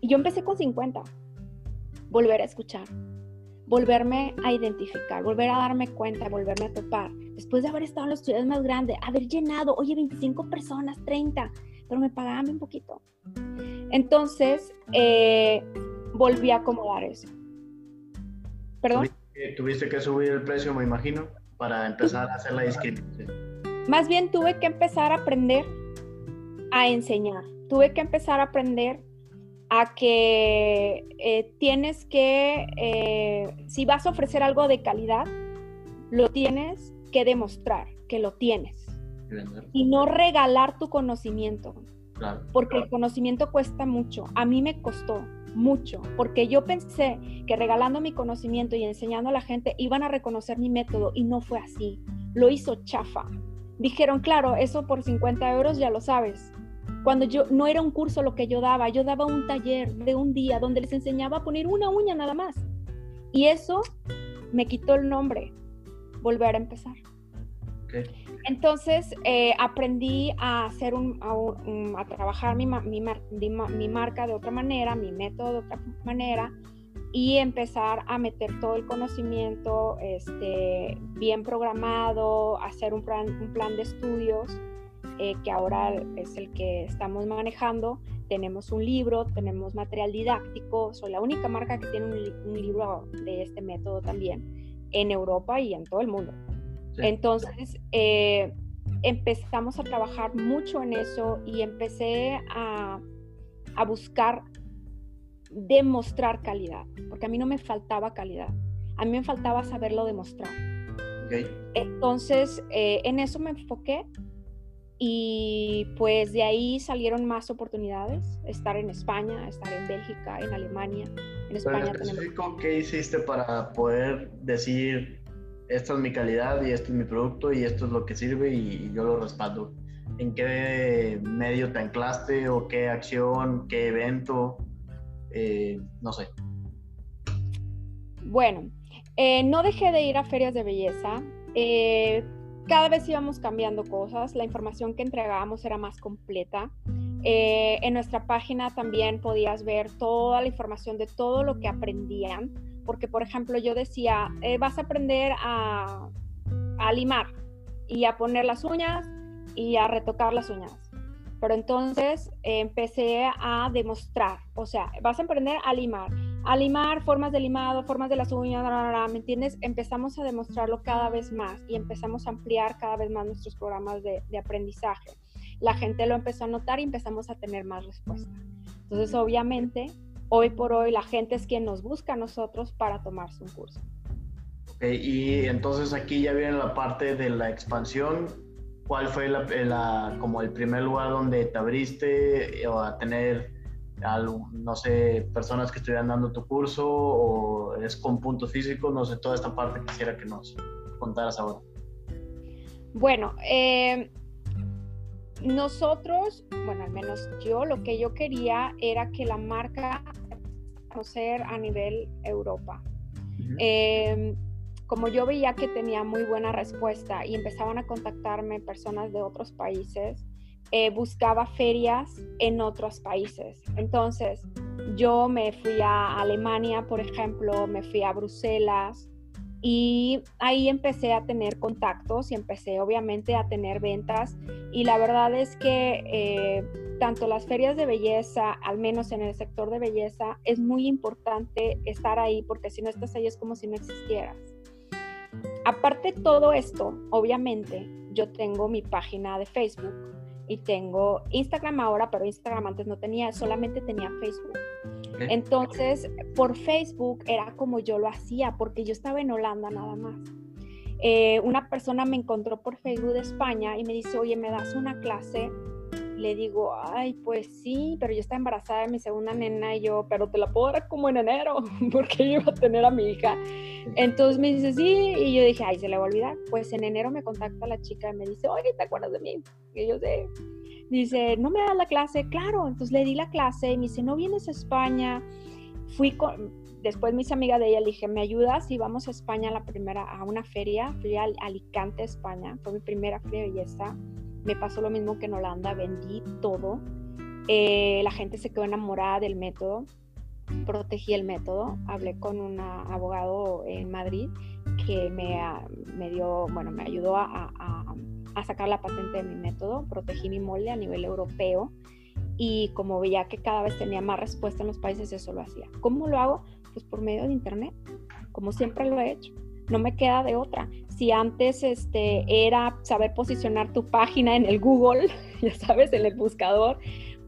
y yo empecé con 50. Volver a escuchar, volverme a identificar, volver a darme cuenta, volverme a topar. Después de haber estado en las ciudades más grandes, haber llenado, oye, 25 personas, 30, pero me pagaban un poquito. Entonces, eh, volví a acomodar eso. ¿Perdón? Tuviste que subir el precio, me imagino, para empezar a hacer la discriminación. Más bien tuve que empezar a aprender a enseñar. Tuve que empezar a aprender a que eh, tienes que, eh, si vas a ofrecer algo de calidad, lo tienes que demostrar que lo tienes. Y no regalar tu conocimiento. porque el conocimiento cuesta mucho. A mí me costó mucho, porque yo pensé que regalando mi conocimiento y enseñando a la gente iban a reconocer mi método y no fue así. Lo hizo chafa dijeron, claro, eso por 50 euros ya lo sabes. Cuando yo no era un curso lo que yo daba, yo daba un taller de un día donde les enseñaba a poner una uña nada más. Y eso me quitó el nombre, volver a empezar. Entonces eh, aprendí a hacer un, a, trabajar mi, mi, mi marca de otra manera, mi método de otra manera, y empezar a meter todo el conocimiento este, bien programado, hacer un plan, un plan de estudios, eh, que ahora es el que estamos manejando, tenemos un libro, tenemos material didáctico, soy la única marca que tiene un, libro de este método también en Europa y en todo el mundo. Entonces, eh, empezamos a trabajar mucho en eso y empecé a, a buscar demostrar calidad, porque a mí no me faltaba calidad, a mí me faltaba saberlo demostrar. Entonces, eh, en eso me enfoqué y pues de ahí salieron más oportunidades, estar en España, estar en Bélgica, en Alemania. En España en ¿Qué hiciste para poder decir, esta es mi calidad y este es mi producto y esto es lo que sirve y yo lo respaldo? ¿En qué medio te anclaste o qué acción, qué evento? Eh, no sé. Bueno, eh, no dejé de ir a ferias de belleza. Eh, cada vez íbamos cambiando cosas, la información que entregábamos era más completa. en nuestra página también podías ver toda la información de todo lo que aprendían, porque por ejemplo yo decía, vas a aprender a, a limar y a poner las uñas y a retocar las uñas. Pero entonces empecé a demostrar, o sea, vas a aprender a limar, a limar formas de limado, formas de las uñas, ¿me entiendes? Empezamos a demostrarlo cada vez más y empezamos a ampliar cada vez más nuestros programas de, aprendizaje. La gente lo empezó a notar y empezamos a tener más respuesta. Entonces, obviamente, hoy por hoy la gente es quien nos busca a nosotros para tomarse un curso. Y entonces aquí ya viene la parte de la expansión ¿Cuál fue la, como el primer lugar donde te abriste eh, o a tener, no sé, personas que estuvieran dando tu curso o es con puntos físicos? No sé, toda esta parte quisiera que nos contaras ahora. Bueno, eh, nosotros, bueno, al menos yo, lo que yo quería era que la marca conocer a nivel Europa como yo veía que tenía muy buena respuesta y empezaban a contactarme personas de otros países, eh, buscaba ferias en otros países. Entonces, yo me fui a Alemania, por ejemplo, me fui a Bruselas y ahí empecé a tener contactos y empecé obviamente a tener ventas y la verdad es que eh, tanto las ferias de belleza, al menos en el sector de belleza, es muy importante estar ahí porque si no estás ahí es como si no existieras. Aparte de todo esto, obviamente, yo tengo mi página de Facebook y tengo Instagram ahora, pero Instagram antes no tenía, solamente tenía Facebook. Entonces, por Facebook era como yo lo hacía, porque yo estaba en Holanda nada más. Eh, una persona me encontró por Facebook de España y me dice, oye, ¿me das una clase le digo, ay, pues sí, pero yo estaba embarazada de mi segunda nena y yo, pero te la puedo dar como en enero, porque yo iba a tener a mi hija. Entonces me dice, sí, y yo dije, ay, se le va a olvidar. Pues en enero me contacta la chica y me dice, oye, ¿te acuerdas de mí? Y yo sé. Dice, ¿no me das la clase? Claro, entonces le di la clase y me dice, ¿no vienes a España? Fui con, después mis amigas de ella le dije, ¿me ayudas? Y vamos a España la primera, a una feria, fui a Alicante, España, fue mi primera feria de belleza me pasó lo mismo que en Holanda, vendí todo. Eh, la gente se quedó enamorada del método, protegí el método, hablé con un abogado en Madrid que me, ah, dio, bueno, me ayudó a, a, sacar la patente de mi método, protegí mi molde a nivel europeo y como veía que cada vez tenía más respuesta en los países, eso lo hacía. ¿Cómo lo hago? Pues por medio de internet, como siempre lo he hecho. No me queda de otra si antes este, era saber posicionar tu página en el Google, ya sabes, en el buscador,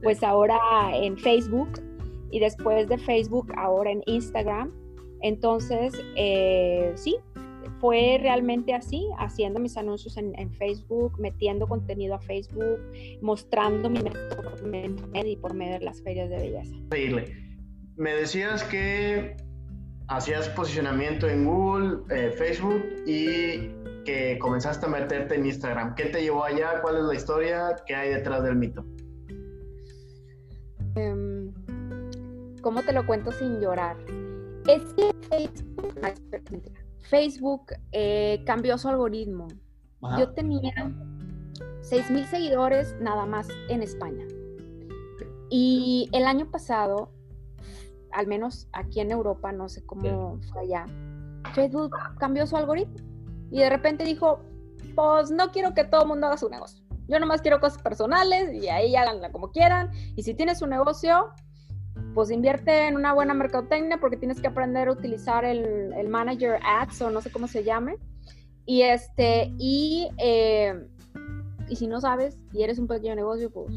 pues ahora en Facebook y después de Facebook ahora en Instagram. Entonces, eh, sí, fue realmente así, haciendo mis anuncios en, Facebook, metiendo contenido a Facebook, mostrando mi método y por medio de las ferias de belleza. Me decías que hacías posicionamiento en Google, eh, Facebook y que comenzaste a meterte en Instagram. ¿Qué te llevó allá? ¿Cuál es la historia? ¿Qué hay detrás del mito? Em, ¿Cómo te lo cuento sin llorar? Es que Facebook, eh, cambió su algoritmo. Yo tenía 6.000 seguidores nada más en España. Y el año pasado al menos aquí en Europa, no sé cómo fue allá, Facebook cambió su algoritmo y de repente dijo, pues no quiero que todo el mundo haga su negocio. Yo nomás quiero cosas personales y ahí háganla como quieran. Y si tienes un negocio, pues invierte en una buena mercadotecnia porque tienes que aprender a utilizar el, el manager ads o no sé cómo se llame. Y este, y, eh, y si no sabes y eres un pequeño negocio, pues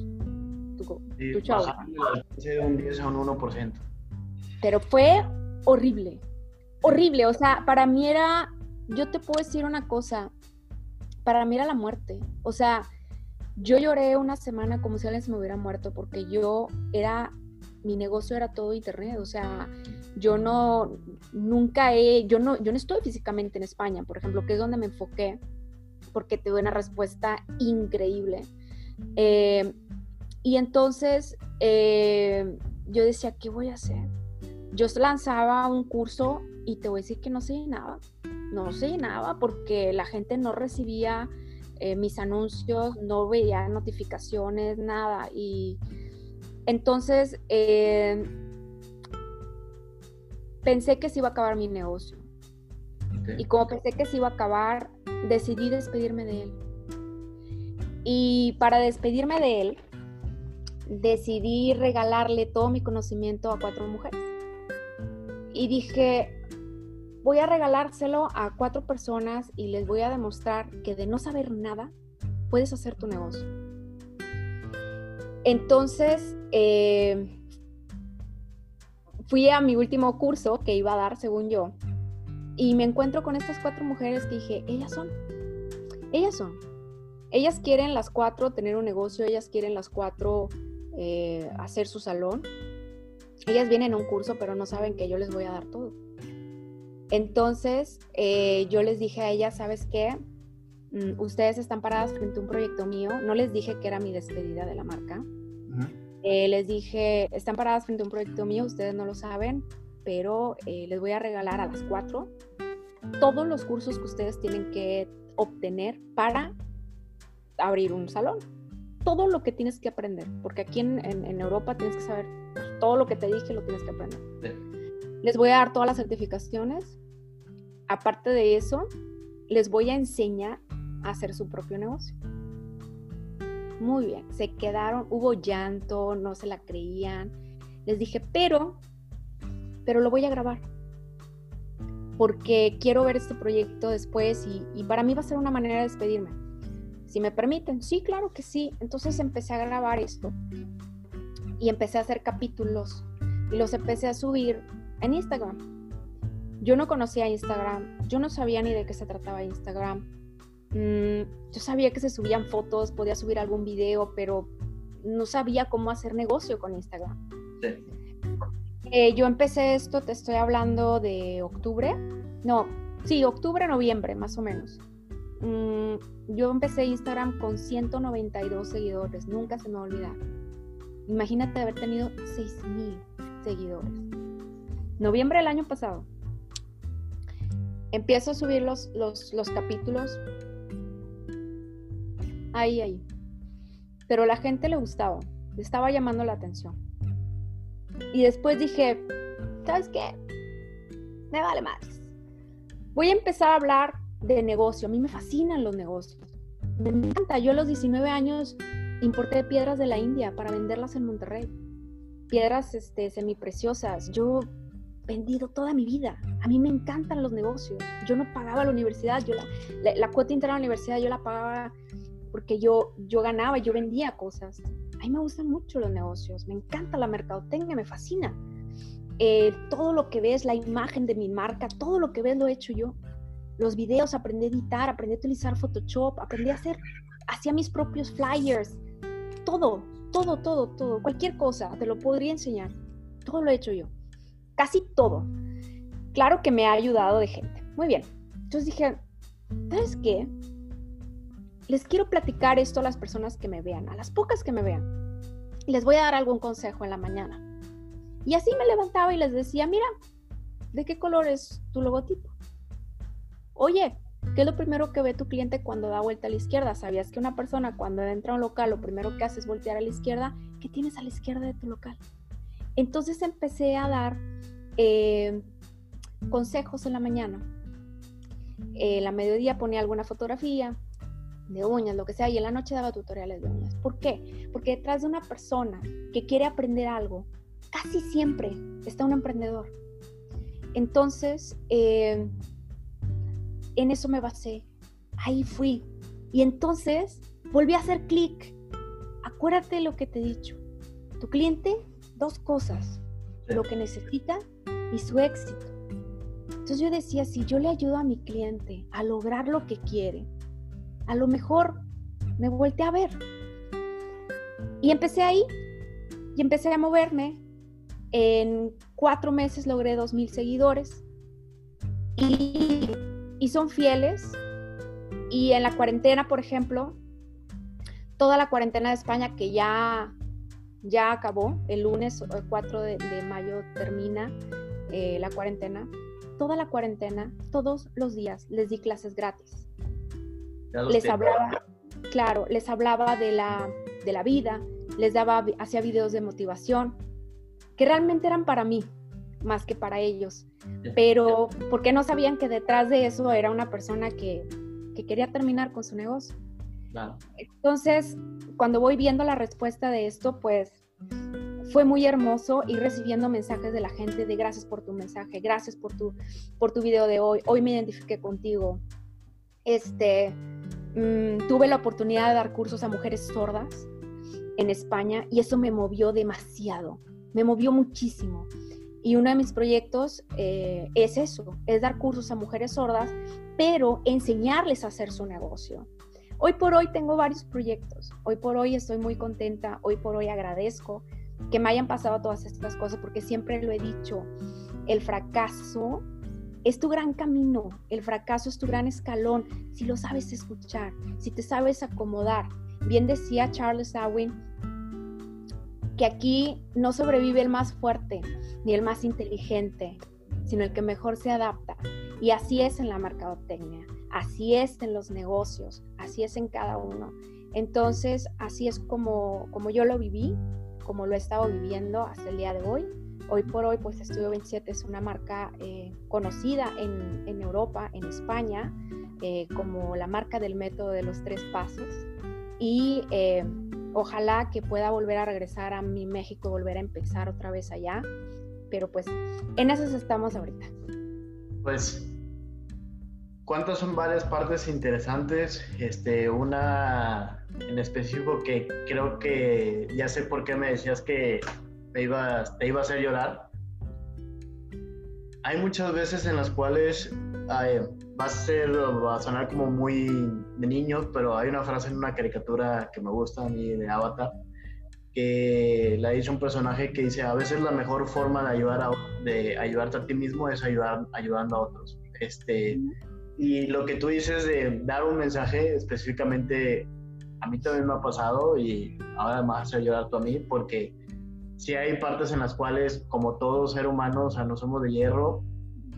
tu, tu chavo. De un 10 a un 1%. Pero fue horrible, horrible. O sea, para mí era, yo te puedo decir una cosa, para mí era la muerte. O sea, yo lloré una semana como si alguien se me hubiera muerto porque yo era, mi negocio era todo internet. O sea, yo no, nunca he, yo no, yo no estoy físicamente en España, por ejemplo, que es donde me enfoqué porque tuve una respuesta increíble. Eh, y entonces eh, yo decía, ¿qué voy a hacer? Yo lanzaba un curso y te voy a decir que no se llenaba. No se llenaba porque la gente no recibía eh, mis anuncios, no veía notificaciones, nada. Y entonces eh, pensé que se iba a acabar mi negocio. Y como pensé que se iba a acabar, decidí despedirme de él. Y para despedirme de él, decidí regalarle todo mi conocimiento a cuatro mujeres. Y dije, voy a regalárselo a cuatro personas y les voy a demostrar que de no saber nada, puedes hacer tu negocio. Entonces, eh, fui a mi último curso que iba a dar, según yo, y me encuentro con estas cuatro mujeres que dije, ellas son, ellas son. Ellas quieren las cuatro tener un negocio, ellas quieren las cuatro eh, hacer su salón. Ellas vienen a un curso, pero no saben que yo les voy a dar todo. Entonces, eh, yo les dije a ellas, ¿sabes qué? Mm, ustedes están paradas frente a un proyecto mío. No les dije que era mi despedida de la marca. Eh, les dije, están paradas frente a un proyecto mío, ustedes no lo saben, pero les voy a regalar a las cuatro todos los cursos que ustedes tienen que obtener para abrir un salón todo lo que tienes que aprender, porque aquí en, Europa tienes que saber todo lo que te dije, lo tienes que aprender. Les voy a dar todas las certificaciones. Aparte de eso, les voy a enseñar a hacer su propio negocio. Muy bien, se quedaron, hubo llanto, no se la creían. Les dije, pero, pero lo voy a grabar. Porque quiero ver este proyecto después y, y para mí va a ser una manera de despedirme si me permiten, sí, claro que sí. Entonces empecé a grabar esto y empecé a hacer capítulos y los empecé a subir en Instagram. Yo no conocía Instagram, yo no sabía ni de qué se trataba Instagram. Mm, yo sabía que se subían fotos, podía subir algún video, pero no sabía cómo hacer negocio con Instagram. Eh, yo empecé esto, te estoy hablando de octubre. No, sí, octubre, noviembre, más o menos. Mm, yo empecé Instagram con 192 seguidores, nunca se me va a olvidar. Imagínate haber tenido 6.000 seguidores. Noviembre del año pasado. Empiezo a subir los, los, los capítulos. Ahí, ahí. Pero la gente le gustaba, le estaba llamando la atención. Y después dije, ¿sabes qué? Me vale más. Voy a empezar a hablar de negocio. A mí me fascinan los negocios. Me encanta. Yo a los 19 años importé piedras de la India para venderlas en Monterrey. Piedras este, semipreciosas. Yo vendido toda mi vida. A mí me encantan los negocios. Yo no pagaba la universidad. Yo la, la, cuota interna de la universidad yo la pagaba porque yo, yo ganaba, yo vendía cosas. A mí me gustan mucho los negocios. Me encanta la mercadotecnia, me fascina. Eh, todo lo que ves, la imagen de mi marca, todo lo que ves lo he hecho yo los videos, aprendí a editar, aprendí a utilizar Photoshop, aprendí a hacer, hacía mis propios flyers, todo, todo, todo, todo, cualquier cosa, te lo podría enseñar. Todo lo he hecho yo, casi todo. Claro que me ha ayudado de gente. Muy bien. Entonces dije, ¿sabes qué? Les quiero platicar esto a las personas que me vean, a las pocas que me vean. Les voy a dar algún consejo en la mañana. Y así me levantaba y les decía, mira, ¿de qué color es tu logotipo? Oye, ¿qué es lo primero que ve tu cliente cuando da vuelta a la izquierda? ¿Sabías que una persona cuando entra a un local lo primero que hace es voltear a la izquierda? ¿Qué tienes a la izquierda de tu local? Entonces empecé a dar eh, consejos en la mañana. En la mediodía ponía alguna fotografía de uñas, lo que sea, y en la noche daba tutoriales de uñas. ¿Por qué? Porque detrás de una persona que quiere aprender algo, casi siempre está un emprendedor. Entonces, eh, en eso me basé. Ahí fui. Y entonces volví a hacer clic. Acuérdate lo que te he dicho. Tu cliente, dos cosas. Lo que necesita y su éxito. Entonces yo decía, si yo le ayudo a mi cliente a lograr lo que quiere, a lo mejor me volteé a ver. Y empecé ahí, y empecé a moverme. En cuatro meses logré dos mil seguidores. Y, y son fieles. Y en la cuarentena, por ejemplo, toda la cuarentena de España que ya, ya acabó, el lunes 4 de, de mayo termina eh, la cuarentena, toda la cuarentena, todos los días les di clases gratis les hablaba, claro, les hablaba de la, de la vida, les daba, hacía videos de motivación, que realmente eran para mí, más que para ellos. Pero porque no sabían que detrás de eso era una persona que, que quería terminar con su negocio. Entonces, cuando voy viendo la respuesta de esto, pues fue muy hermoso ir recibiendo mensajes de la gente de gracias por tu mensaje, gracias por tu, por tu video de hoy, hoy me identifiqué contigo. Este, Mm, tuve la oportunidad de dar cursos a mujeres sordas en España y eso me movió demasiado, me movió muchísimo. Y uno de mis proyectos eh, es eso, es dar cursos a mujeres sordas, pero enseñarles a hacer su negocio. Hoy por hoy tengo varios proyectos, hoy por hoy estoy muy contenta, hoy por hoy agradezco que me hayan pasado todas estas cosas, porque siempre lo he dicho, el fracaso es tu gran camino, el fracaso es tu gran escalón, si lo sabes escuchar, si te sabes acomodar. Bien decía Charles Darwin que aquí no sobrevive el más fuerte ni el más inteligente, sino el que mejor se adapta. Y así es en la mercadotecnia, así es en los negocios, así es en cada uno. Entonces, así es como, como yo lo viví, como lo he estado viviendo hasta el día de hoy Hoy por hoy, pues Estudio 27 es una marca eh, conocida en, en, Europa, en España, eh, como la marca del método de los tres pasos. Y eh, ojalá que pueda volver a regresar a mi México, volver a empezar otra vez allá. Pero pues en esas estamos ahorita. Pues ¿Cuántas son varias partes interesantes? Este, una en específico que creo que ya sé por qué me decías que te iba, te iba a hacer llorar. Hay muchas veces en las cuales va a ser, va a sonar como muy de niños, pero hay una frase en una caricatura que me gusta a mí de Avatar, que la dice un personaje que dice, a veces la mejor forma de, ayudar a, de ayudarte a ti mismo es ayudar, ayudando a otros. Este, y lo que tú dices de dar un mensaje específicamente, a mí también me ha pasado y ahora me vas a llorar tú a mí porque sí hay partes en las cuales, como todo ser humano, o sea, no somos de hierro,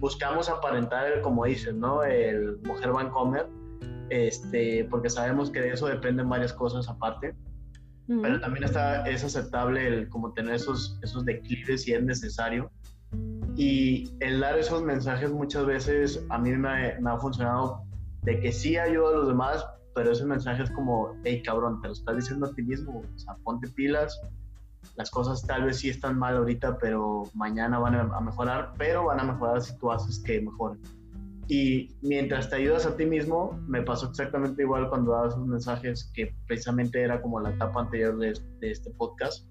buscamos aparentar, como dices, ¿no? El mujer Vancomer, este, porque sabemos que de eso dependen varias cosas aparte. Pero también está, es aceptable el como tener esos, esos declives si es necesario. Y el dar esos mensajes muchas veces a mí me, me ha funcionado de que sí ayuda a los demás, pero ese mensaje es como, hey cabrón, te lo estás diciendo a ti mismo, o sea, ponte pilas, las cosas tal vez sí están mal ahorita, pero mañana van a mejorar, pero van a mejorar si tú haces que mejoren. Y mientras te ayudas a ti mismo, me pasó exactamente igual cuando daba esos mensajes, que precisamente era como la etapa anterior de, este podcast.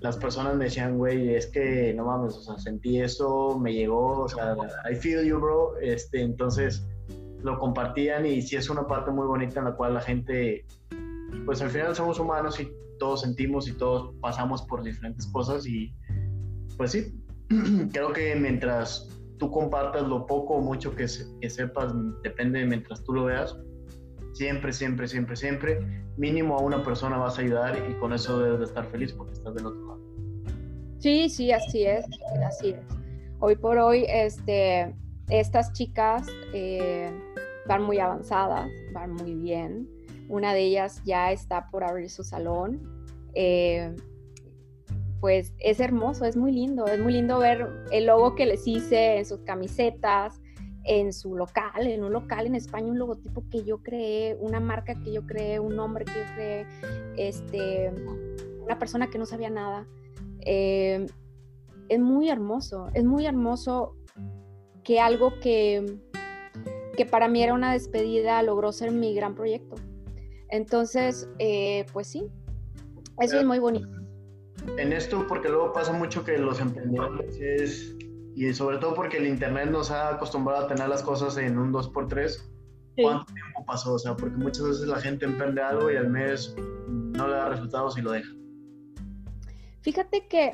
Las personas me decían, güey, es que no mames, o sea, sentí eso, me llegó, o sea, I feel you, bro. Este, entonces lo compartían y sí es una parte muy bonita en la cual la gente, pues al final somos humanos y todos sentimos y todos pasamos por diferentes cosas y pues sí, creo que mientras tú compartas lo poco o mucho que, sepas, depende de mientras tú lo veas, siempre, siempre, siempre, siempre, mínimo a una persona vas a ayudar y con eso debes de estar feliz porque estás del otro lado. Sí, sí, así es, así es. Hoy por hoy, este, estas chicas eh, van muy avanzadas, van muy bien. Una de ellas ya está por abrir su salón. Eh, pues es hermoso, es muy lindo, es muy lindo ver el logo que les hice en sus camisetas, en su local, en un local en España, un logotipo que yo creé, una marca que yo creé, un nombre que yo creé, este, una persona que no sabía nada. Eh, es muy hermoso, es muy hermoso que algo que, que para mí era una despedida logró ser mi gran proyecto. Entonces, eh, pues sí, eso es muy bonito. En esto, porque luego pasa mucho que los emprendedores es, y sobre todo porque el Internet nos ha acostumbrado a tener las cosas en un 2x3, ¿cuánto tiempo pasó? O sea, porque muchas veces la gente emprende algo y al mes no le da resultados y lo deja. Fíjate que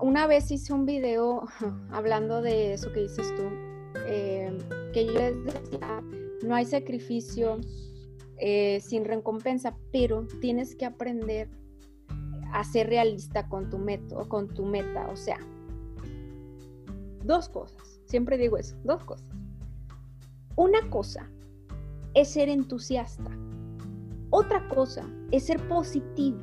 una vez hice un video hablando de eso que dices tú, eh, que yo les decía, no hay sacrificio eh, sin recompensa, pero tienes que aprender a ser realista con tu método, con tu meta. O sea, dos cosas, siempre digo eso, dos cosas. Una cosa es ser entusiasta, otra cosa es ser positivo.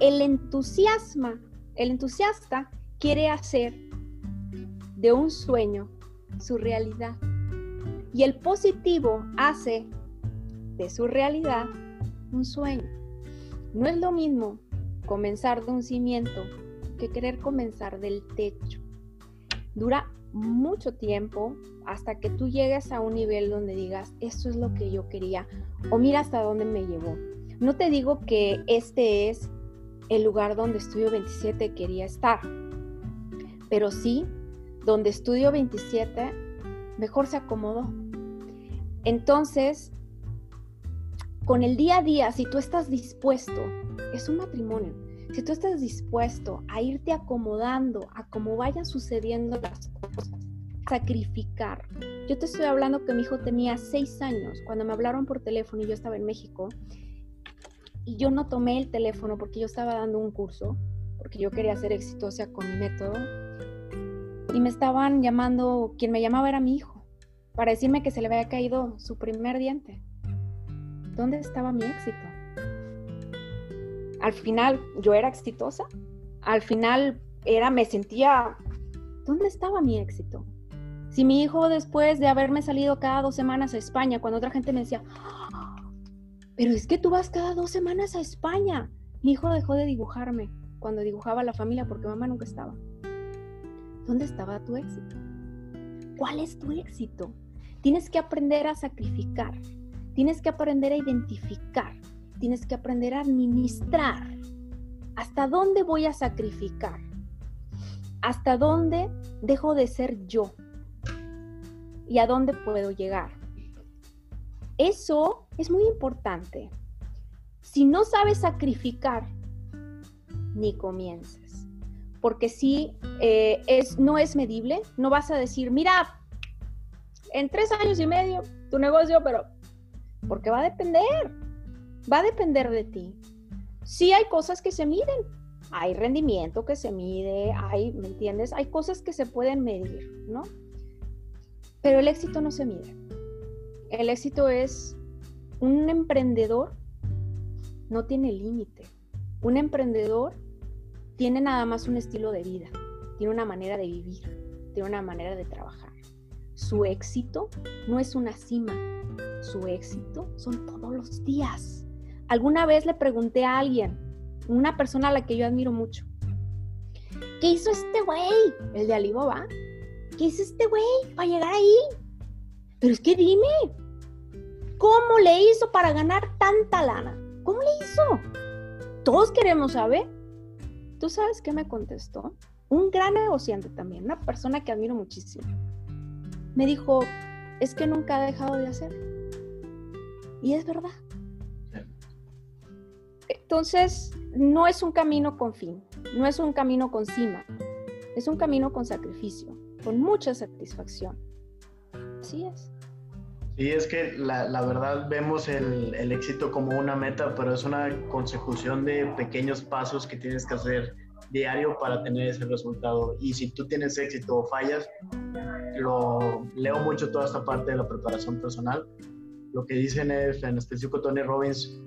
El entusiasmo el entusiasta quiere hacer de un sueño su realidad y el positivo hace de su realidad un sueño. No es lo mismo comenzar de un cimiento que querer comenzar del techo. Dura mucho tiempo hasta que tú llegues a un nivel donde digas, esto es lo que yo quería o mira hasta dónde me llevó. No te digo que este es el lugar donde Estudio 27 quería estar. Pero sí, donde Estudio 27 mejor se acomodó. Entonces, con el día a día, si tú estás dispuesto, es un matrimonio, si tú estás dispuesto a irte acomodando a cómo vayan sucediendo las cosas, sacrificar. Yo te estoy hablando que mi hijo tenía seis años cuando me hablaron por teléfono y yo estaba en México y yo no tomé el teléfono porque yo estaba dando un curso, porque yo quería ser exitosa con mi método. Y me estaban llamando, quien me llamaba era mi hijo, para decirme que se le había caído su primer diente. ¿Dónde estaba mi éxito? Al final, yo era exitosa. Al final, era, me sentía, ¿dónde estaba mi éxito? Si mi hijo después de haberme salido cada dos semanas a España, cuando otra gente me decía, pero es que tú vas cada dos semanas a España. Mi hijo dejó de dibujarme cuando dibujaba la familia porque mamá nunca estaba. ¿Dónde estaba tu éxito? ¿Cuál es tu éxito? Tienes que aprender a sacrificar, tienes que aprender a identificar, tienes que aprender a administrar. ¿Hasta dónde voy a sacrificar? ¿Hasta dónde dejo de ser yo? ¿Y a dónde puedo llegar? Eso es muy importante. Si no sabes sacrificar, ni comiences. Porque si eh, es, no es medible, no vas a decir, mira, en tres años y medio tu negocio, pero porque va a depender, va a depender de ti. Sí hay cosas que se miden, hay rendimiento que se mide, hay, ¿me entiendes? Hay cosas que se pueden medir, ¿no? Pero el éxito no se mide. El éxito es un emprendedor no tiene límite. Un emprendedor tiene nada más un estilo de vida, tiene una manera de vivir, tiene una manera de trabajar. Su éxito no es una cima, su éxito son todos los días. Alguna vez le pregunté a alguien, una persona a la que yo admiro mucho, ¿qué hizo este güey? El de Alibaba. ¿Qué hizo este güey para llegar ahí? Pero es que dime, ¿Cómo le hizo para ganar tanta lana? ¿Cómo le hizo? Todos queremos saber. ¿Tú sabes qué me contestó? Un gran negociante también, una persona que admiro muchísimo. Me dijo, es que nunca ha dejado de hacer. Y es verdad. Entonces, no es un camino con fin, no es un camino con cima, es un camino con sacrificio, con mucha satisfacción. Así es. Sí, es que la, la verdad vemos el, el, éxito como una meta, pero es una consecución de pequeños pasos que tienes que hacer diario para tener ese resultado. Y si tú tienes éxito o fallas, lo leo mucho toda esta parte de la preparación personal. Lo que dicen es, en específico Tony Robbins,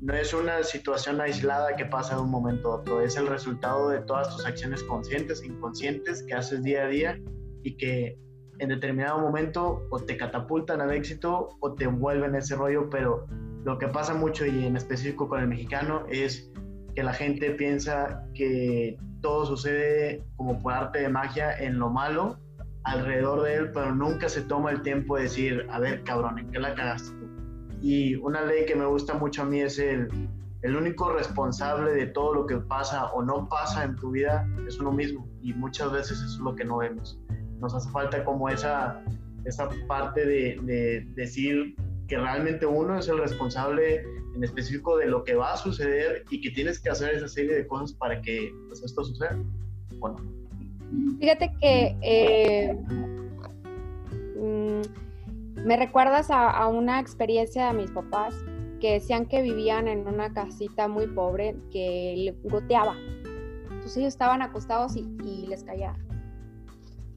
no es una situación aislada que pasa de un momento a otro, es el resultado de todas tus acciones conscientes e inconscientes que haces día a día y que en determinado momento o te catapultan al éxito o te envuelven ese rollo, pero lo que pasa mucho y en específico con el mexicano es que la gente piensa que todo sucede como por arte de magia en lo malo alrededor de él, pero nunca se toma el tiempo de decir, a ver, cabrón, ¿en qué la cagaste? Y una ley que me gusta mucho a mí es el, el único responsable de todo lo que pasa o no pasa en tu vida es uno mismo. Y muchas veces eso es lo que no vemos. Nos hace falta como esa, esa parte de, de decir que realmente uno es el responsable en específico de lo que va a suceder y que tienes que hacer esa serie de cosas para que pues, esto suceda. Bueno. Fíjate que eh, mm, me recuerdas a, una experiencia de mis papás que decían que vivían en una casita muy pobre que goteaba. Entonces ellos estaban acostados y, y les caía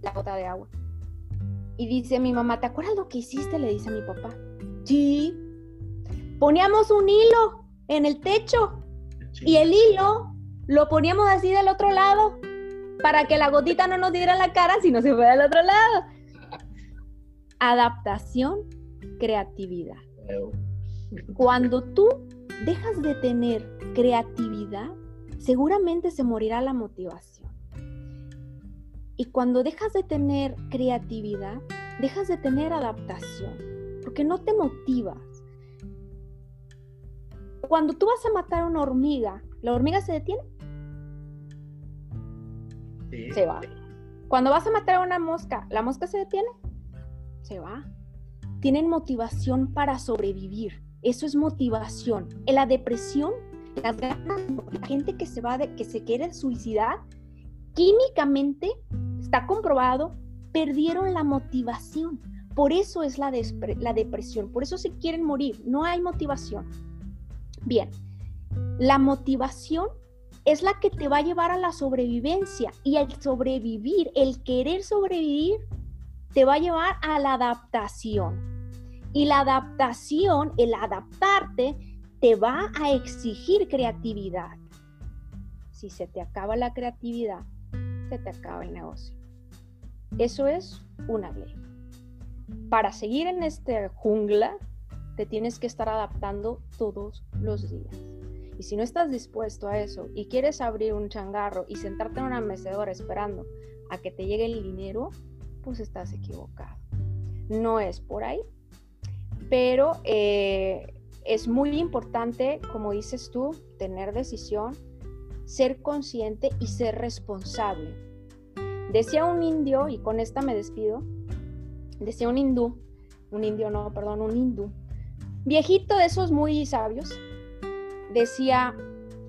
la gota de agua. Y dice mi mamá, ¿te acuerdas lo que hiciste? Le dice a mi papá. Sí. Poníamos un hilo en el techo y el hilo lo poníamos así del otro lado para que la gotita no nos diera la cara si no se fue del otro lado. Adaptación, creatividad. Cuando tú dejas de tener creatividad, seguramente se morirá la motivación. Y cuando dejas de tener creatividad, dejas de tener adaptación, porque no te motivas. Cuando tú vas a matar a una hormiga, ¿la hormiga se detiene? Se va. Cuando vas a matar a una mosca, ¿la mosca se detiene? Se va. Tienen motivación para sobrevivir. Eso es motivación. En la depresión, la gente que se va de, que se quiere suicidar, químicamente está comprobado, perdieron la motivación. Por eso es la, depresión, por eso se quieren morir, no hay motivación. Bien, la motivación es la que te va a llevar a la sobrevivencia y el sobrevivir, el querer sobrevivir, te va a llevar a la adaptación. Y la adaptación, el adaptarte, te va a exigir creatividad. Si se te acaba la creatividad, se te acaba el negocio. Eso es una ley. Para seguir en este jungla, te tienes que estar adaptando todos los días. Y si no estás dispuesto a eso y quieres abrir un changarro y sentarte en una mecedora esperando a que te llegue el dinero, pues estás equivocado. No es por ahí, pero eh, es muy importante, como dices tú, tener decisión, ser consciente y ser responsable. Decía un indio, y con esta me despido, decía un hindú, un indio no, perdón, un hindú, viejito de esos muy sabios, decía,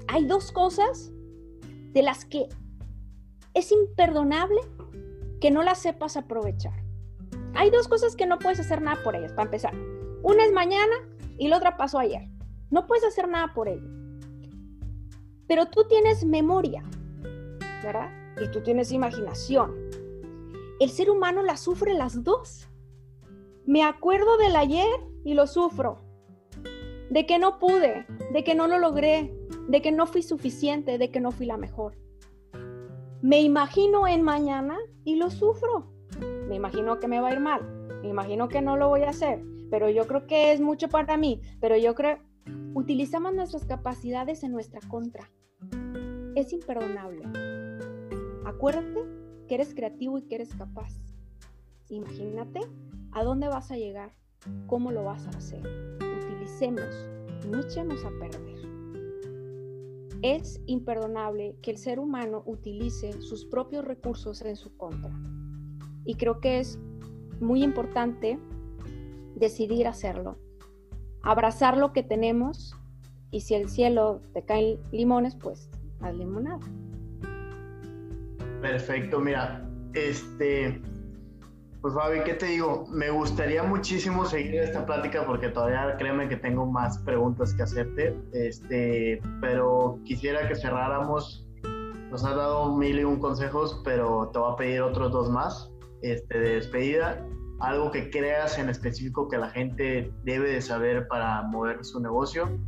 hay dos cosas de las que es imperdonable que no las sepas aprovechar. Hay dos cosas que no puedes hacer nada por ellas, para empezar. Una es mañana y la otra pasó ayer. No puedes hacer nada por ello. Pero tú tienes memoria, ¿verdad? Y tú tienes imaginación. El ser humano la sufre las dos. Me acuerdo del ayer y lo sufro de que no pude, de que no lo logré, de que no fui suficiente, de que no fui la mejor. Me imagino en mañana y lo sufro. Me imagino que me va a ir mal, me imagino que no lo voy a hacer, pero yo creo que es mucho para mí, pero yo creo, utilizamos nuestras capacidades en nuestra contra. Es imperdonable. Acuérdate que eres creativo y que eres capaz. Imagínate a dónde vas a llegar, cómo lo vas a hacer utilicemos, no echemos a perder. Es imperdonable que el ser humano utilice sus propios recursos en su contra. Y creo que es muy importante decidir hacerlo. Abrazar lo que tenemos y si el cielo te caen limones, pues haz limonada. Perfecto, mira, este, pues Fabi, ¿qué te digo? Me gustaría muchísimo seguir esta plática porque todavía créeme que tengo más preguntas que hacerte, este, pero quisiera que cerráramos. Nos has dado mil y un consejos, pero te voy a pedir otros dos más este, de despedida. Algo que creas en específico que la gente debe de saber para mover su negocio.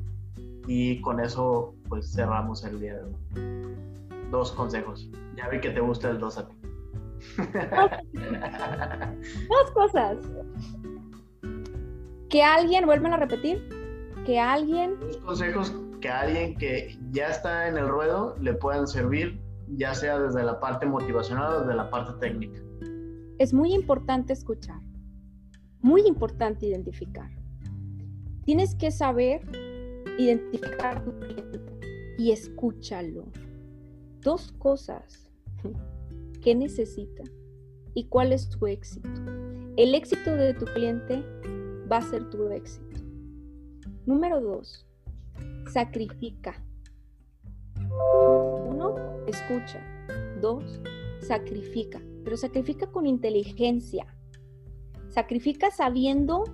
Y con eso, pues cerramos el día de hoy. Dos consejos. Ya vi que te gusta el dos a ti. Dos cosas. Que alguien, vuelven a repetir, que alguien... Dos consejos que alguien que ya está en el ruedo le puedan servir, ya sea desde la parte motivacional o desde la parte técnica. Es muy importante escuchar, muy importante identificar. Tienes que saber identificar tu cliente y escúchalo. Dos cosas. ¿Qué necesita? ¿Y cuál es tu éxito? El éxito de tu cliente va a ser tu éxito. Número dos, sacrifica. Uno, escucha. Dos, sacrifica. Pero sacrifica con inteligencia. Sacrifica sabiendo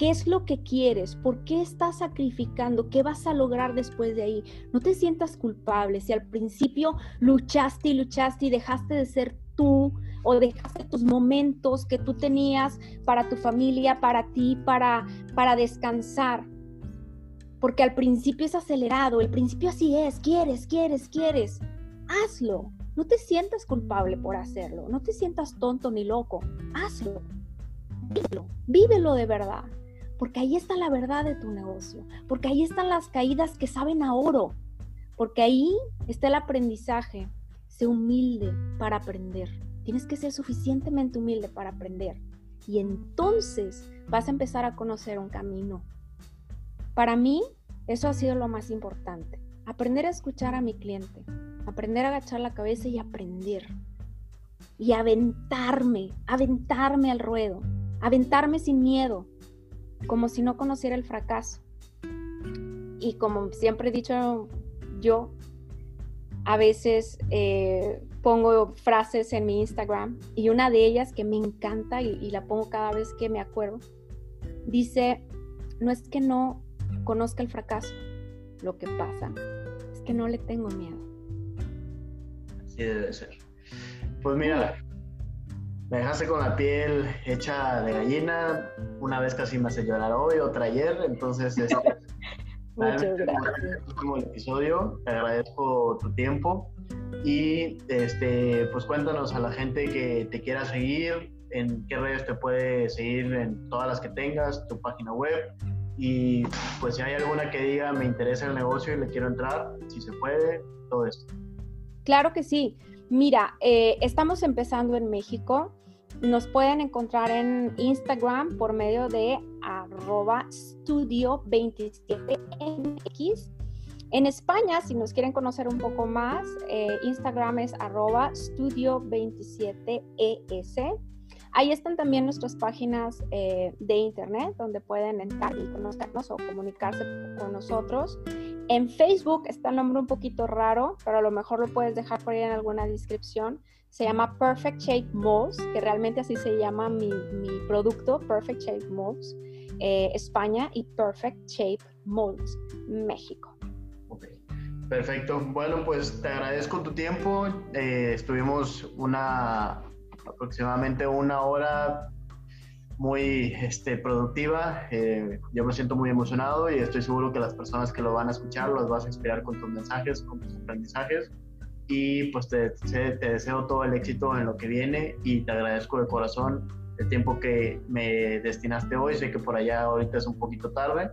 ¿Qué es lo que quieres? ¿Por qué estás sacrificando? ¿Qué vas a lograr después de ahí? No te sientas culpable. Si al principio luchaste y luchaste y dejaste de ser tú o dejaste tus momentos que tú tenías para tu familia, para ti, para, para descansar. Porque al principio es acelerado, el principio así es, quieres, quieres, quieres. Hazlo. No te sientas culpable por hacerlo. No te sientas tonto ni loco. Hazlo. Vívelo, vívelo de verdad porque ahí está la verdad de tu negocio, porque ahí están las caídas que saben a oro, porque ahí está el aprendizaje. Sé humilde para aprender. Tienes que ser suficientemente humilde para aprender. Y entonces vas a empezar a conocer un camino. Para mí, eso ha sido lo más importante. Aprender a escuchar a mi cliente, aprender a agachar la cabeza y aprender. Y aventarme, aventarme al ruedo, aventarme sin miedo, como si no conociera el fracaso. Y como siempre he dicho yo, a veces eh, pongo frases en mi Instagram y una de ellas que me encanta y, la pongo cada vez que me acuerdo, dice, no es que no conozca el fracaso, lo que pasa es que no le tengo miedo. Así debe ser. Pues mira, me dejaste con la piel hecha de gallina. Una vez casi me hace llorar hoy, otra ayer. Entonces, este, Muchas gracias. último episodio. Te agradezco tu tiempo. Y este, pues cuéntanos a la gente que te quiera seguir, en qué redes te puede seguir, en todas las que tengas, tu página web. Y pues si hay alguna que diga me interesa el negocio y le quiero entrar, si se puede, todo esto. Claro que sí. Mira, eh, estamos empezando en México. Nos pueden encontrar en Instagram por medio de arroba studio27mx. En España, si nos quieren conocer un poco más, eh, Instagram es arroba studio27es. Ahí están también nuestras páginas eh, de internet donde pueden entrar y conocernos o comunicarse con nosotros. En Facebook está el nombre un poquito raro, pero a lo mejor lo puedes dejar por ahí en alguna descripción. Se llama Perfect Shape Molds, que realmente así se llama mi, producto, Perfect Shape Molds eh, España y Perfect Shape Molds México. Perfecto. Bueno, pues te agradezco tu tiempo. Eh, estuvimos una aproximadamente una hora muy este, productiva. Eh, yo me siento muy emocionado y estoy seguro que las personas que lo van a escuchar los vas a inspirar con tus mensajes, con tus aprendizajes. Y pues te, te, deseo todo el éxito en lo que viene y te agradezco de corazón el tiempo que me destinaste hoy. Sé que por allá ahorita es un poquito tarde.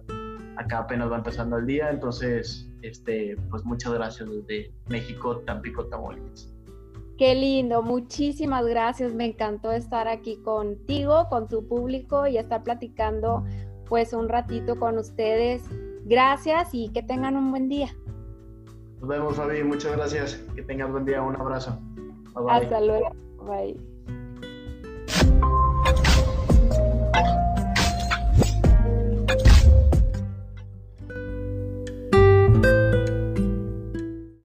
Acá apenas va empezando el día, entonces, este, pues muchas gracias desde México, Tampico, Tamaulipas. Qué lindo, muchísimas gracias. Me encantó estar aquí contigo, con tu público y estar platicando pues un ratito con ustedes. Gracias y que tengan un buen día. Nos vemos, Fabi. Muchas gracias. Que tengas buen día. Un abrazo. Hasta luego. Bye.